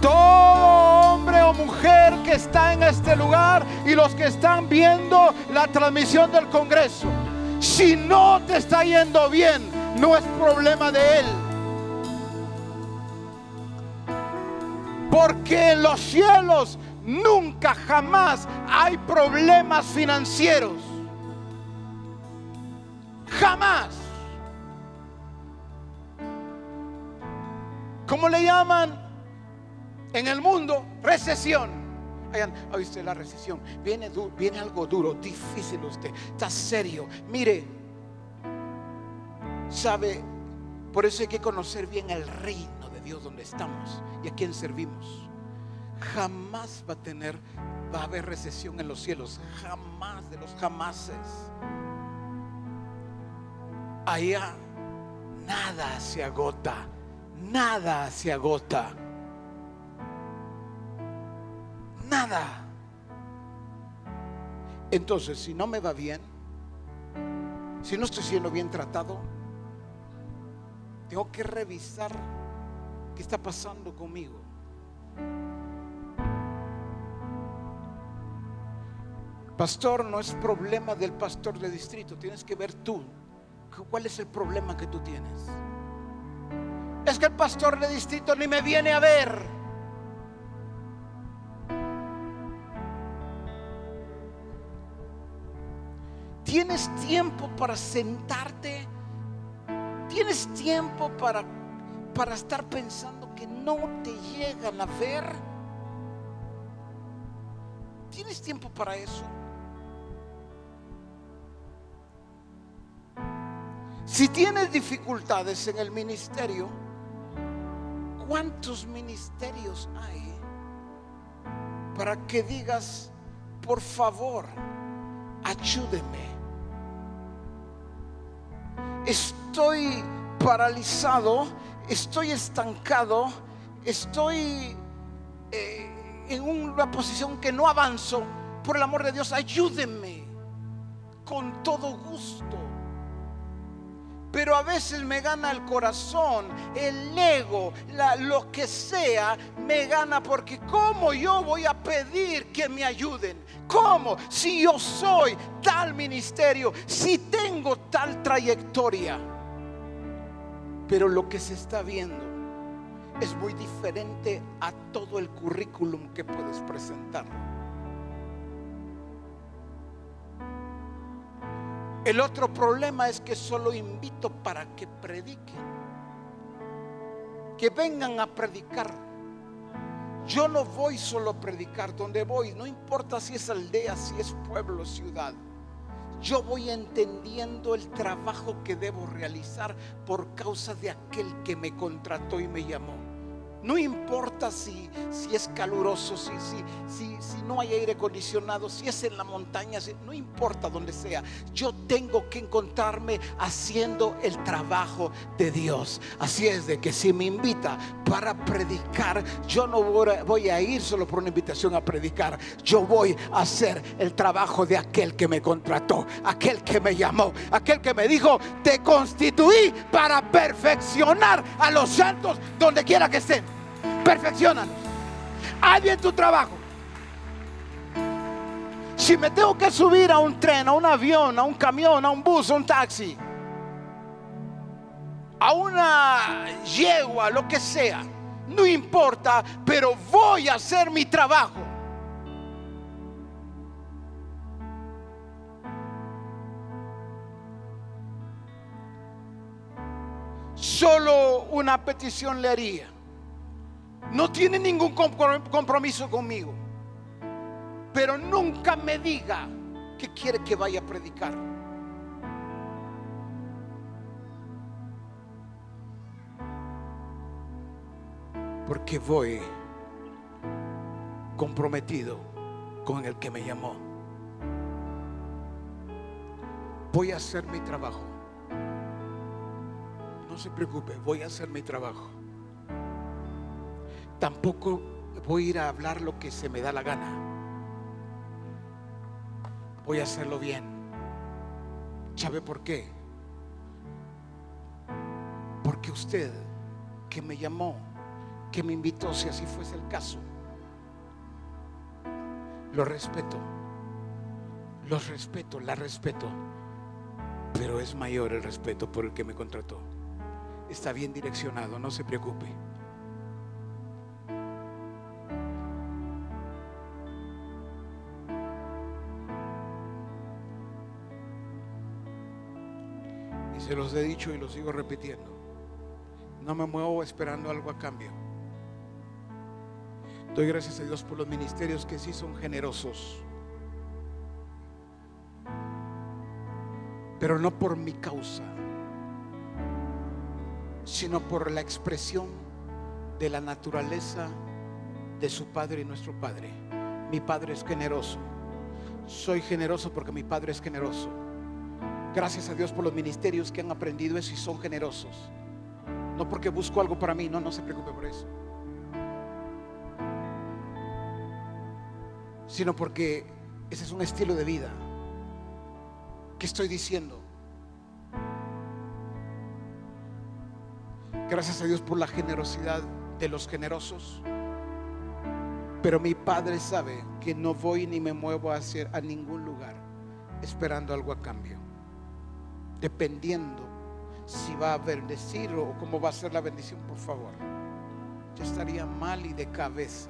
Todo hombre o mujer que está en este lugar y los que están viendo la transmisión del Congreso, si no te está yendo bien, no es problema de él. Porque en los cielos nunca, jamás hay problemas financieros. Jamás. ¿Cómo le llaman en el mundo? Recesión. Oye usted la recesión. Viene, viene algo duro, difícil usted. Está serio. Mire, sabe, por eso hay que conocer bien el reino de Dios donde estamos y a quién servimos jamás va a tener, va a haber recesión en los cielos, jamás de los jamases. Allá nada se agota, nada se agota, nada. Entonces, si no me va bien, si no estoy siendo bien tratado, tengo que revisar qué está pasando conmigo. Pastor, no es problema del pastor de distrito, tienes que ver tú cuál es el problema que tú tienes. Es que el pastor de distrito ni me viene a ver. Tienes tiempo para sentarte. Tienes tiempo para, para estar pensando que no te llegan a ver. ¿Tienes tiempo para eso? Si tienes dificultades en el ministerio, ¿cuántos ministerios hay para que digas, por favor, ayúdeme? Estoy paralizado, estoy estancado, estoy eh, en una posición que no avanzo. Por el amor de Dios, ayúdeme con todo gusto. Pero a veces me gana el corazón, el ego, lo que sea, me gana porque ¿cómo yo voy a pedir que me ayuden? ¿Cómo? Si yo soy tal ministerio, si tengo tal trayectoria. Pero lo que se está viendo es muy diferente a todo el currículum que puedes presentar. El otro problema es que solo invito para que prediquen, que vengan a predicar. Yo no voy solo a predicar, donde voy, no importa si es aldea, si es pueblo, ciudad. Yo voy entendiendo el trabajo que debo realizar por causa de aquel que me contrató y me llamó. No importa si, si es caluroso, si, si, si, si no hay aire acondicionado, si es en la montaña, no importa donde sea. Yo tengo que encontrarme haciendo el trabajo de Dios. Así es de que si me invita para predicar, yo no voy a ir solo por una invitación a predicar. Yo voy a hacer el trabajo de aquel que me contrató, aquel que me llamó, aquel que me dijo, te constituí para perfeccionar a los santos donde quiera que estén. Perfeccionalos. Haz bien tu trabajo. Si me tengo que subir a un tren, a un avión, a un camión, a un bus, a un taxi, a una yegua, lo que sea, no importa, pero voy a hacer mi trabajo. Solo una petición le haría no tiene ningún compromiso conmigo, pero nunca me diga que quiere que vaya a predicar. Porque voy comprometido con el que me llamó. Voy a hacer mi trabajo. No se preocupe, voy a hacer mi trabajo tampoco voy a ir a hablar lo que se me da la gana. Voy a hacerlo bien. ¿Sabe por qué? Porque usted que me llamó, que me invitó, si así fuese el caso, lo respeto, los respeto, la respeto, pero es mayor el respeto por el que me contrató. Está bien direccionado, no se preocupe. Se los he dicho y lo sigo repitiendo. No me muevo esperando algo a cambio. Doy gracias a Dios por los ministerios que sí son generosos. Pero no por mi causa, sino por la expresión de la naturaleza de su Padre y nuestro Padre. Mi Padre es generoso. Soy generoso porque mi Padre es generoso. Gracias a Dios por los ministerios que han aprendido eso y son generosos. No porque busco algo para mí, no, no se preocupe por eso. Sino porque ese es un estilo de vida. ¿Qué estoy diciendo? Gracias a Dios por la generosidad de los generosos. Pero mi padre sabe que no voy ni me muevo a hacer a ningún lugar esperando algo a cambio dependiendo si va a bendecir o cómo va a ser la bendición, por favor. Yo estaría mal y de cabeza.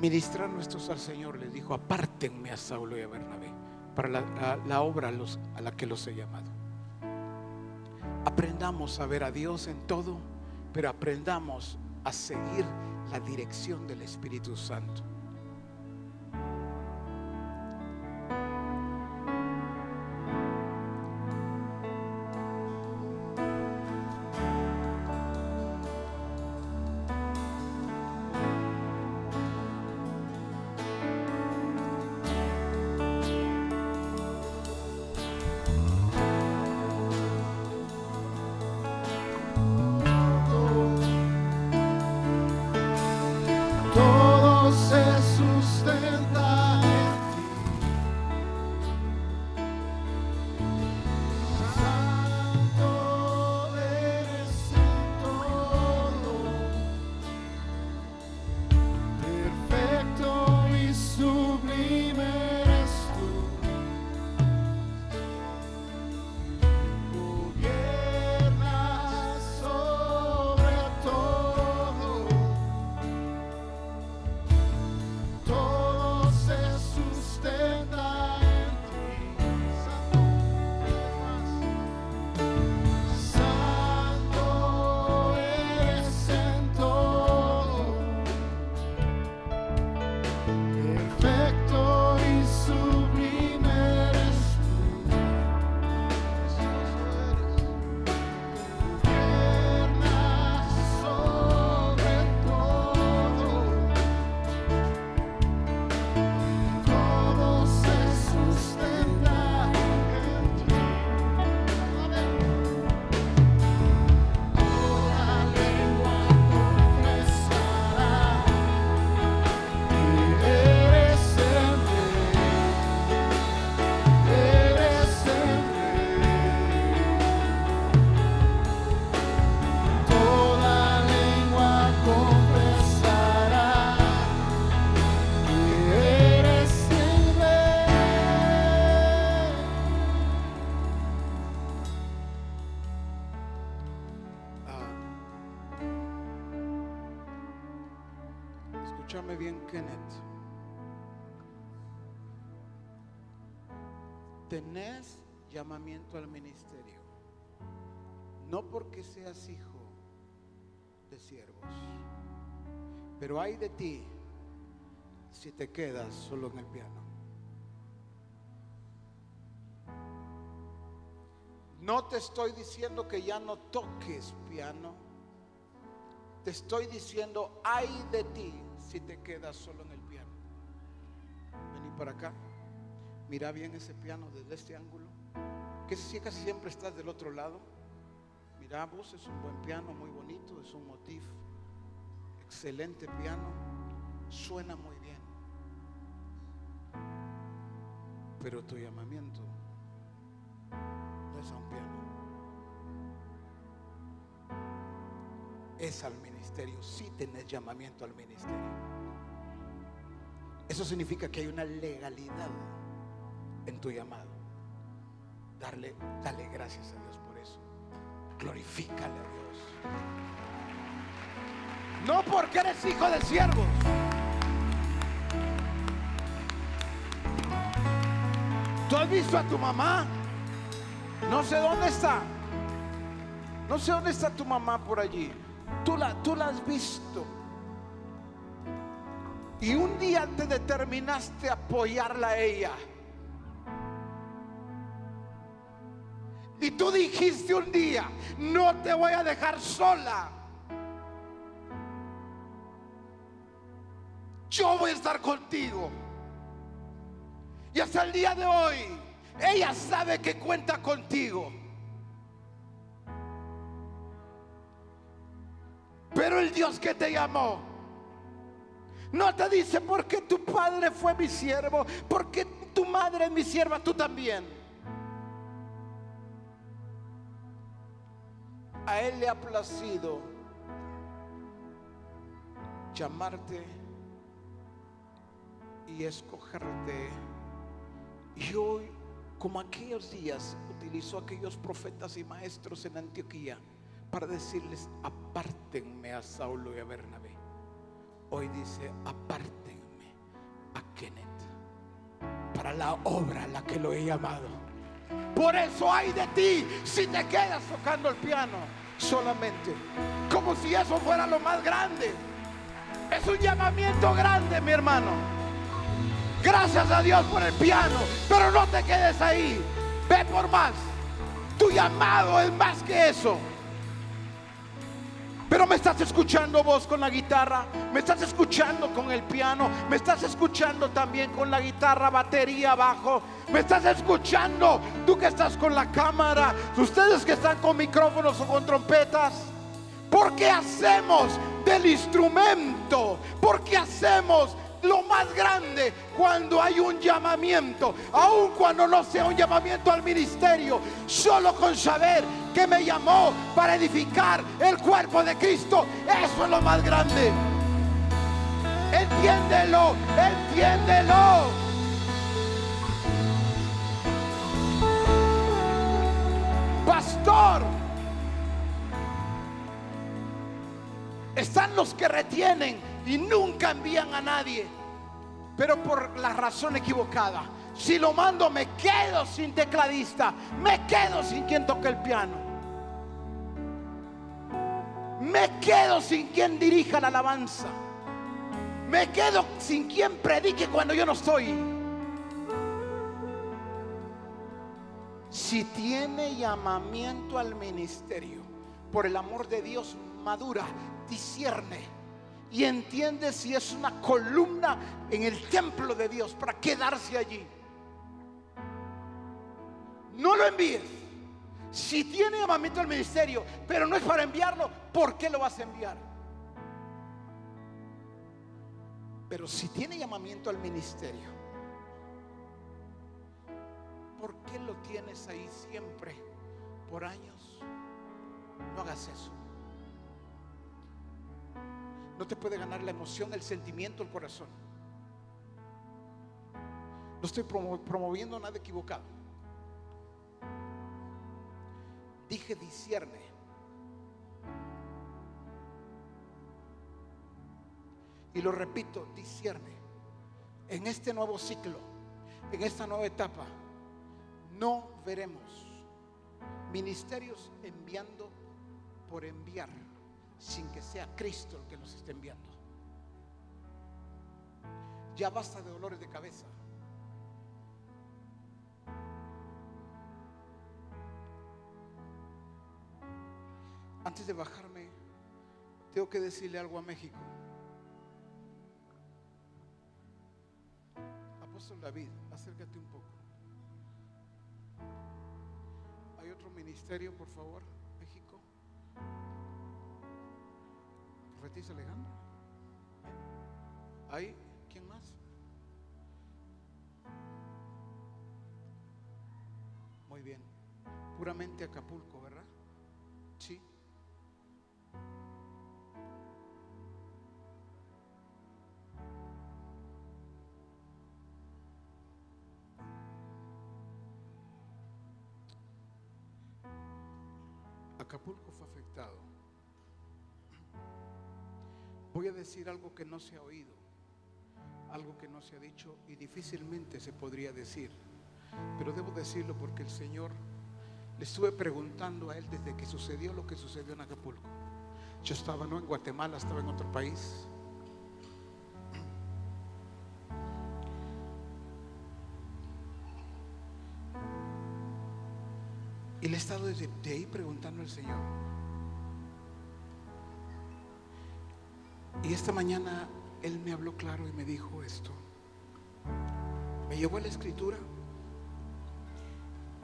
Ministrar nuestros al Señor les dijo, apártenme a Saulo y a Bernabé para la, obra a la que los he llamado. Aprendamos a ver a Dios en todo, pero aprendamos a seguir la dirección del Espíritu Santo. Llamamiento al ministerio. No porque seas hijo de siervos. Pero hay de ti si te quedas solo en el piano. No te estoy diciendo que ya no toques piano. Te estoy diciendo, hay de ti si te quedas solo en el piano. Vení para acá. Mira bien ese piano desde este ángulo. Que si casi siempre estás del otro lado. Mira vos, es un buen piano, muy bonito, es un motif. Excelente piano. Suena muy bien. Pero tu llamamiento no es a un piano. Es al ministerio. Si tenés llamamiento al ministerio. Eso significa que hay una legalidad en tu llamado. Dale gracias a Dios por eso. Glorifícale a Dios. No porque eres hijo de siervos. ¿Tú has visto a tu mamá? No sé dónde está. No sé dónde está tu mamá por allí. Tú la, tú la has visto. Y un día te determinaste a apoyarla a ella. Y tú dijiste un día, no te voy a dejar sola. Yo voy a estar contigo. Y hasta el día de hoy, ella sabe que cuenta contigo. Pero el Dios que te llamó no te dice porque tu padre fue mi siervo, porque tu madre es mi sierva, tú también. A Él le ha placido llamarte y escogerte. Y hoy, como aquellos días, utilizó aquellos profetas y maestros en Antioquía para decirles, apártenme a Saulo y a Bernabé. Hoy dice, apártenme a Kenneth para la obra a la que lo he llamado. Por eso hay de ti si te quedas tocando el piano solamente. Como si eso fuera lo más grande. Es un llamamiento grande, mi hermano. Gracias a Dios por el piano. Pero no te quedes ahí. Ve por más. Tu llamado es más que eso. Pero me estás escuchando vos con la guitarra, me estás escuchando con el piano, me estás escuchando también con la guitarra, batería, bajo, me estás escuchando tú que estás con la cámara, ustedes que están con micrófonos o con trompetas. ¿Por qué hacemos del instrumento? ¿Por qué hacemos lo más grande cuando hay un llamamiento, aun cuando no sea un llamamiento al ministerio, solo con saber que me llamó para edificar el cuerpo de Cristo, eso es lo más grande. Entiéndelo, entiéndelo. Pastor, están los que retienen y nunca envían a nadie, pero por la razón equivocada. Si lo mando, me quedo sin tecladista, me quedo sin quien toque el piano, me quedo sin quien dirija la alabanza, me quedo sin quien predique cuando yo no estoy. Si tiene llamamiento al ministerio, por el amor de Dios, madura, discierne y entiende si es una columna en el templo de Dios para quedarse allí. No lo envíes. Si tiene llamamiento al ministerio, pero no es para enviarlo, ¿por qué lo vas a enviar? Pero si tiene llamamiento al ministerio, ¿por qué lo tienes ahí siempre por años? No hagas eso. No te puede ganar la emoción, el sentimiento, el corazón. No estoy promoviendo nada equivocado. Dije discierne. Y lo repito, discierne. En este nuevo ciclo, en esta nueva etapa, no veremos ministerios enviando por enviar sin que sea Cristo el que nos esté enviando. Ya basta de dolores de cabeza. Antes de bajarme, tengo que decirle algo a México. Apóstol David, acércate un poco. ¿Hay otro ministerio, por favor, México? Profetiza Alejandro. ¿Hay? ¿Quién más? Muy bien. Puramente Acapulco, ¿verdad? Sí. Voy a decir algo que no se ha oído, algo que no se ha dicho y difícilmente se podría decir, pero debo decirlo porque el Señor le estuve preguntando a él desde que sucedió lo que sucedió en Acapulco. Yo estaba no en Guatemala, estaba en otro país. Y le he estado desde de ahí preguntando al Señor. Y esta mañana Él me habló claro y me dijo esto. Me llevó a la escritura,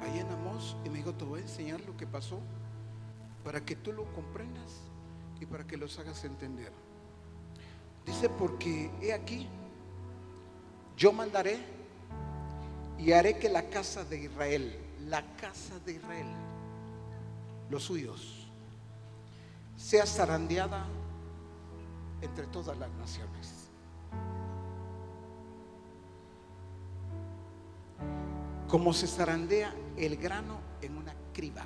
ahí en Amós, y me dijo, te voy a enseñar lo que pasó para que tú lo comprendas y para que los hagas entender. Dice, porque he aquí, yo mandaré y haré que la casa de Israel, la casa de Israel, los suyos, sea zarandeada entre todas las naciones. Como se zarandea el grano en una criba.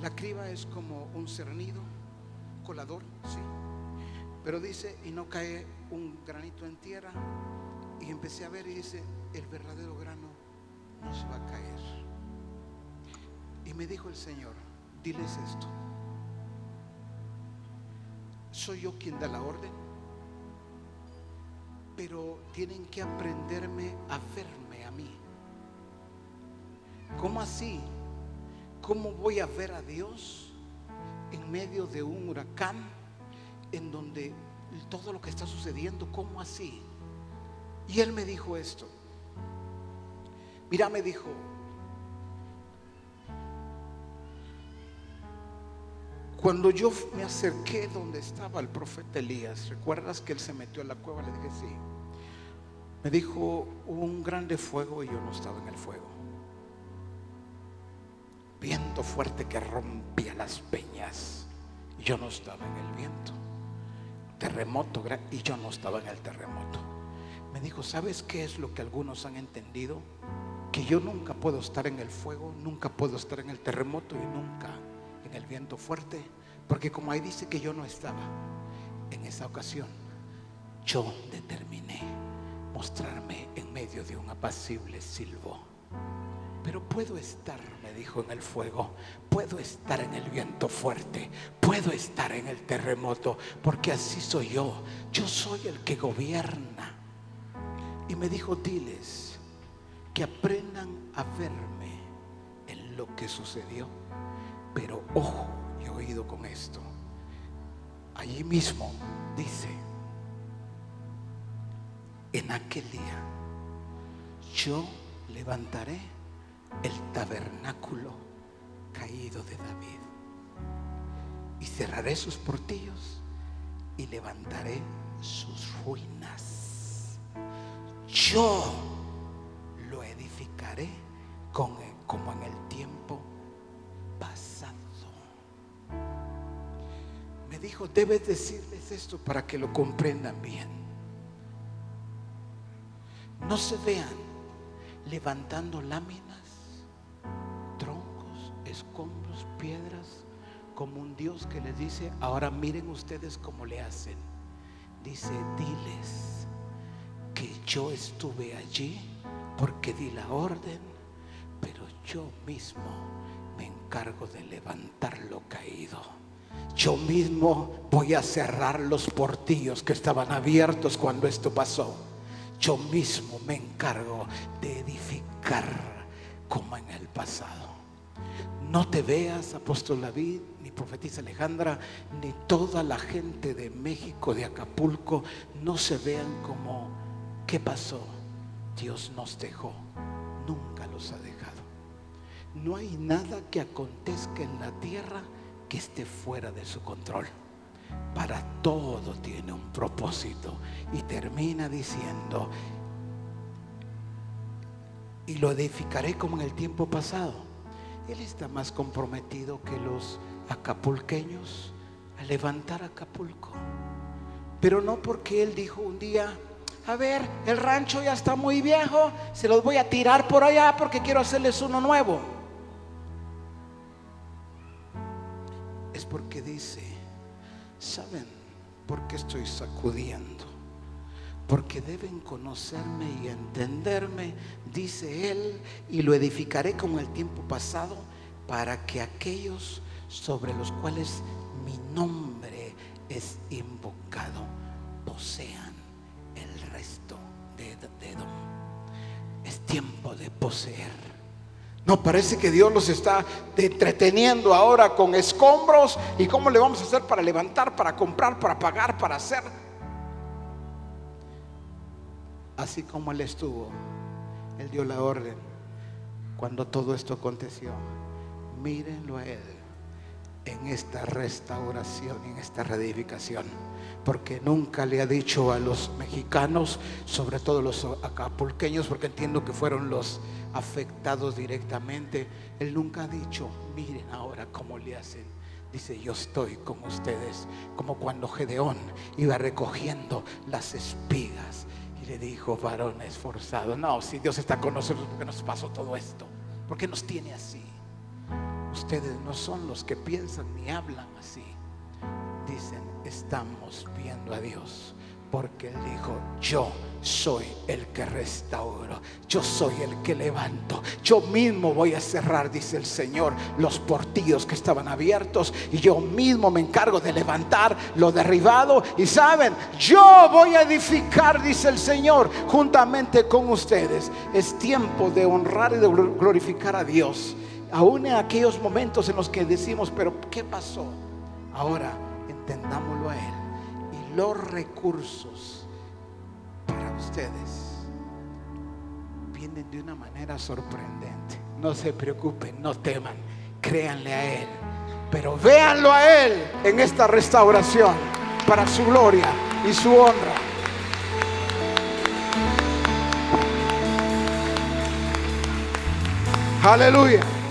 La criba es como un cernido, colador, sí. Pero dice, y no cae un granito en tierra. Y empecé a ver y dice, el verdadero grano no se va a caer. Y me dijo el Señor, diles esto. Soy yo quien da la orden, pero tienen que aprenderme a verme a mí. ¿Cómo así? ¿Cómo voy a ver a Dios en medio de un huracán en donde todo lo que está sucediendo, ¿cómo así? Y él me dijo esto. Mira, me dijo, cuando yo me acerqué donde estaba el profeta Elías, ¿recuerdas que él se metió en la cueva? Le dije, sí. Me dijo, hubo un grande fuego y yo no estaba en el fuego. Viento fuerte que rompía las peñas y yo no estaba en el viento. Terremoto y yo no estaba en el terremoto. Me dijo, ¿sabes qué es lo que algunos han entendido? Que yo nunca puedo estar en el fuego, nunca puedo estar en el terremoto y nunca el viento fuerte, porque como ahí dice que yo no estaba en esa ocasión, yo determiné mostrarme en medio de un apacible silbo. Pero puedo estar, me dijo, en el fuego, puedo estar en el viento fuerte, puedo estar en el terremoto, porque así soy yo, yo soy el que gobierna. Y me dijo, diles que aprendan a verme en lo que sucedió. Pero ojo y oído con esto. Allí mismo dice, en aquel día yo levantaré el tabernáculo caído de David y cerraré sus portillos y levantaré sus ruinas. Yo lo edificaré con, como en el tiempo pasado. Dijo, debes decirles esto para que lo comprendan bien. No se vean levantando láminas, troncos, escombros, piedras, como un Dios que les dice, ahora miren ustedes cómo le hacen. Dice, diles que yo estuve allí porque di la orden, pero yo mismo me encargo de levantar lo caído. Yo mismo voy a cerrar los portillos que estaban abiertos cuando esto pasó. Yo mismo me encargo de edificar como en el pasado. No te veas, apóstol David, ni profetisa Alejandra, ni toda la gente de México, de Acapulco, no se vean como, ¿qué pasó? Dios nos dejó, nunca los ha dejado. No hay nada que acontezca en la tierra que esté fuera de su control. Para todo tiene un propósito. Y termina diciendo, y lo edificaré como en el tiempo pasado él está más comprometido que los acapulqueños a levantar Acapulco. Pero no porque Él dijo un día, a ver, el rancho ya está muy viejo, se los voy a tirar por allá porque quiero hacerles uno nuevo. Porque dice, ¿saben por qué estoy sacudiendo? Porque deben conocerme y entenderme dice él, y lo edificaré como el tiempo pasado, para que aquellos sobre los cuales mi nombre es invocado posean el resto de, Edom. Es tiempo de poseer. No parece que Dios los está entreteniendo ahora con escombros y cómo le vamos a hacer para levantar, para comprar, para pagar, para hacer. Así como Él estuvo él dio la orden cuando todo esto aconteció. Mírenlo a Él en esta restauración, en esta reedificación. Porque nunca le ha dicho a los mexicanos, sobre todo los acapulqueños, porque entiendo que fueron los afectados directamente. Él nunca ha dicho, miren ahora cómo le hacen. Dice, yo estoy con ustedes, como cuando Gedeón iba recogiendo las espigas y le dijo, varón esforzado, no, si Dios está con nosotros, ¿por qué nos pasó todo esto? ¿Por qué nos tiene así? Ustedes no son los que piensan ni hablan así. Dicen, estamos viendo a Dios porque Él dijo, yo soy el que restauro, yo soy el que levanto, yo mismo voy a cerrar, dice el Señor, los portillos que estaban abiertos y yo mismo me encargo de levantar lo derribado y saben, yo voy a edificar, dice el Señor, juntamente con ustedes. Es tiempo de honrar y de glorificar a Dios, aún en aquellos momentos en los que decimos, pero ¿qué pasó? Ahora entendámoslo a Él los recursos para ustedes vienen de una manera sorprendente. No se preocupen, no teman, créanle a Él. Pero véanlo a Él en esta restauración para su gloria y su honra. Aleluya.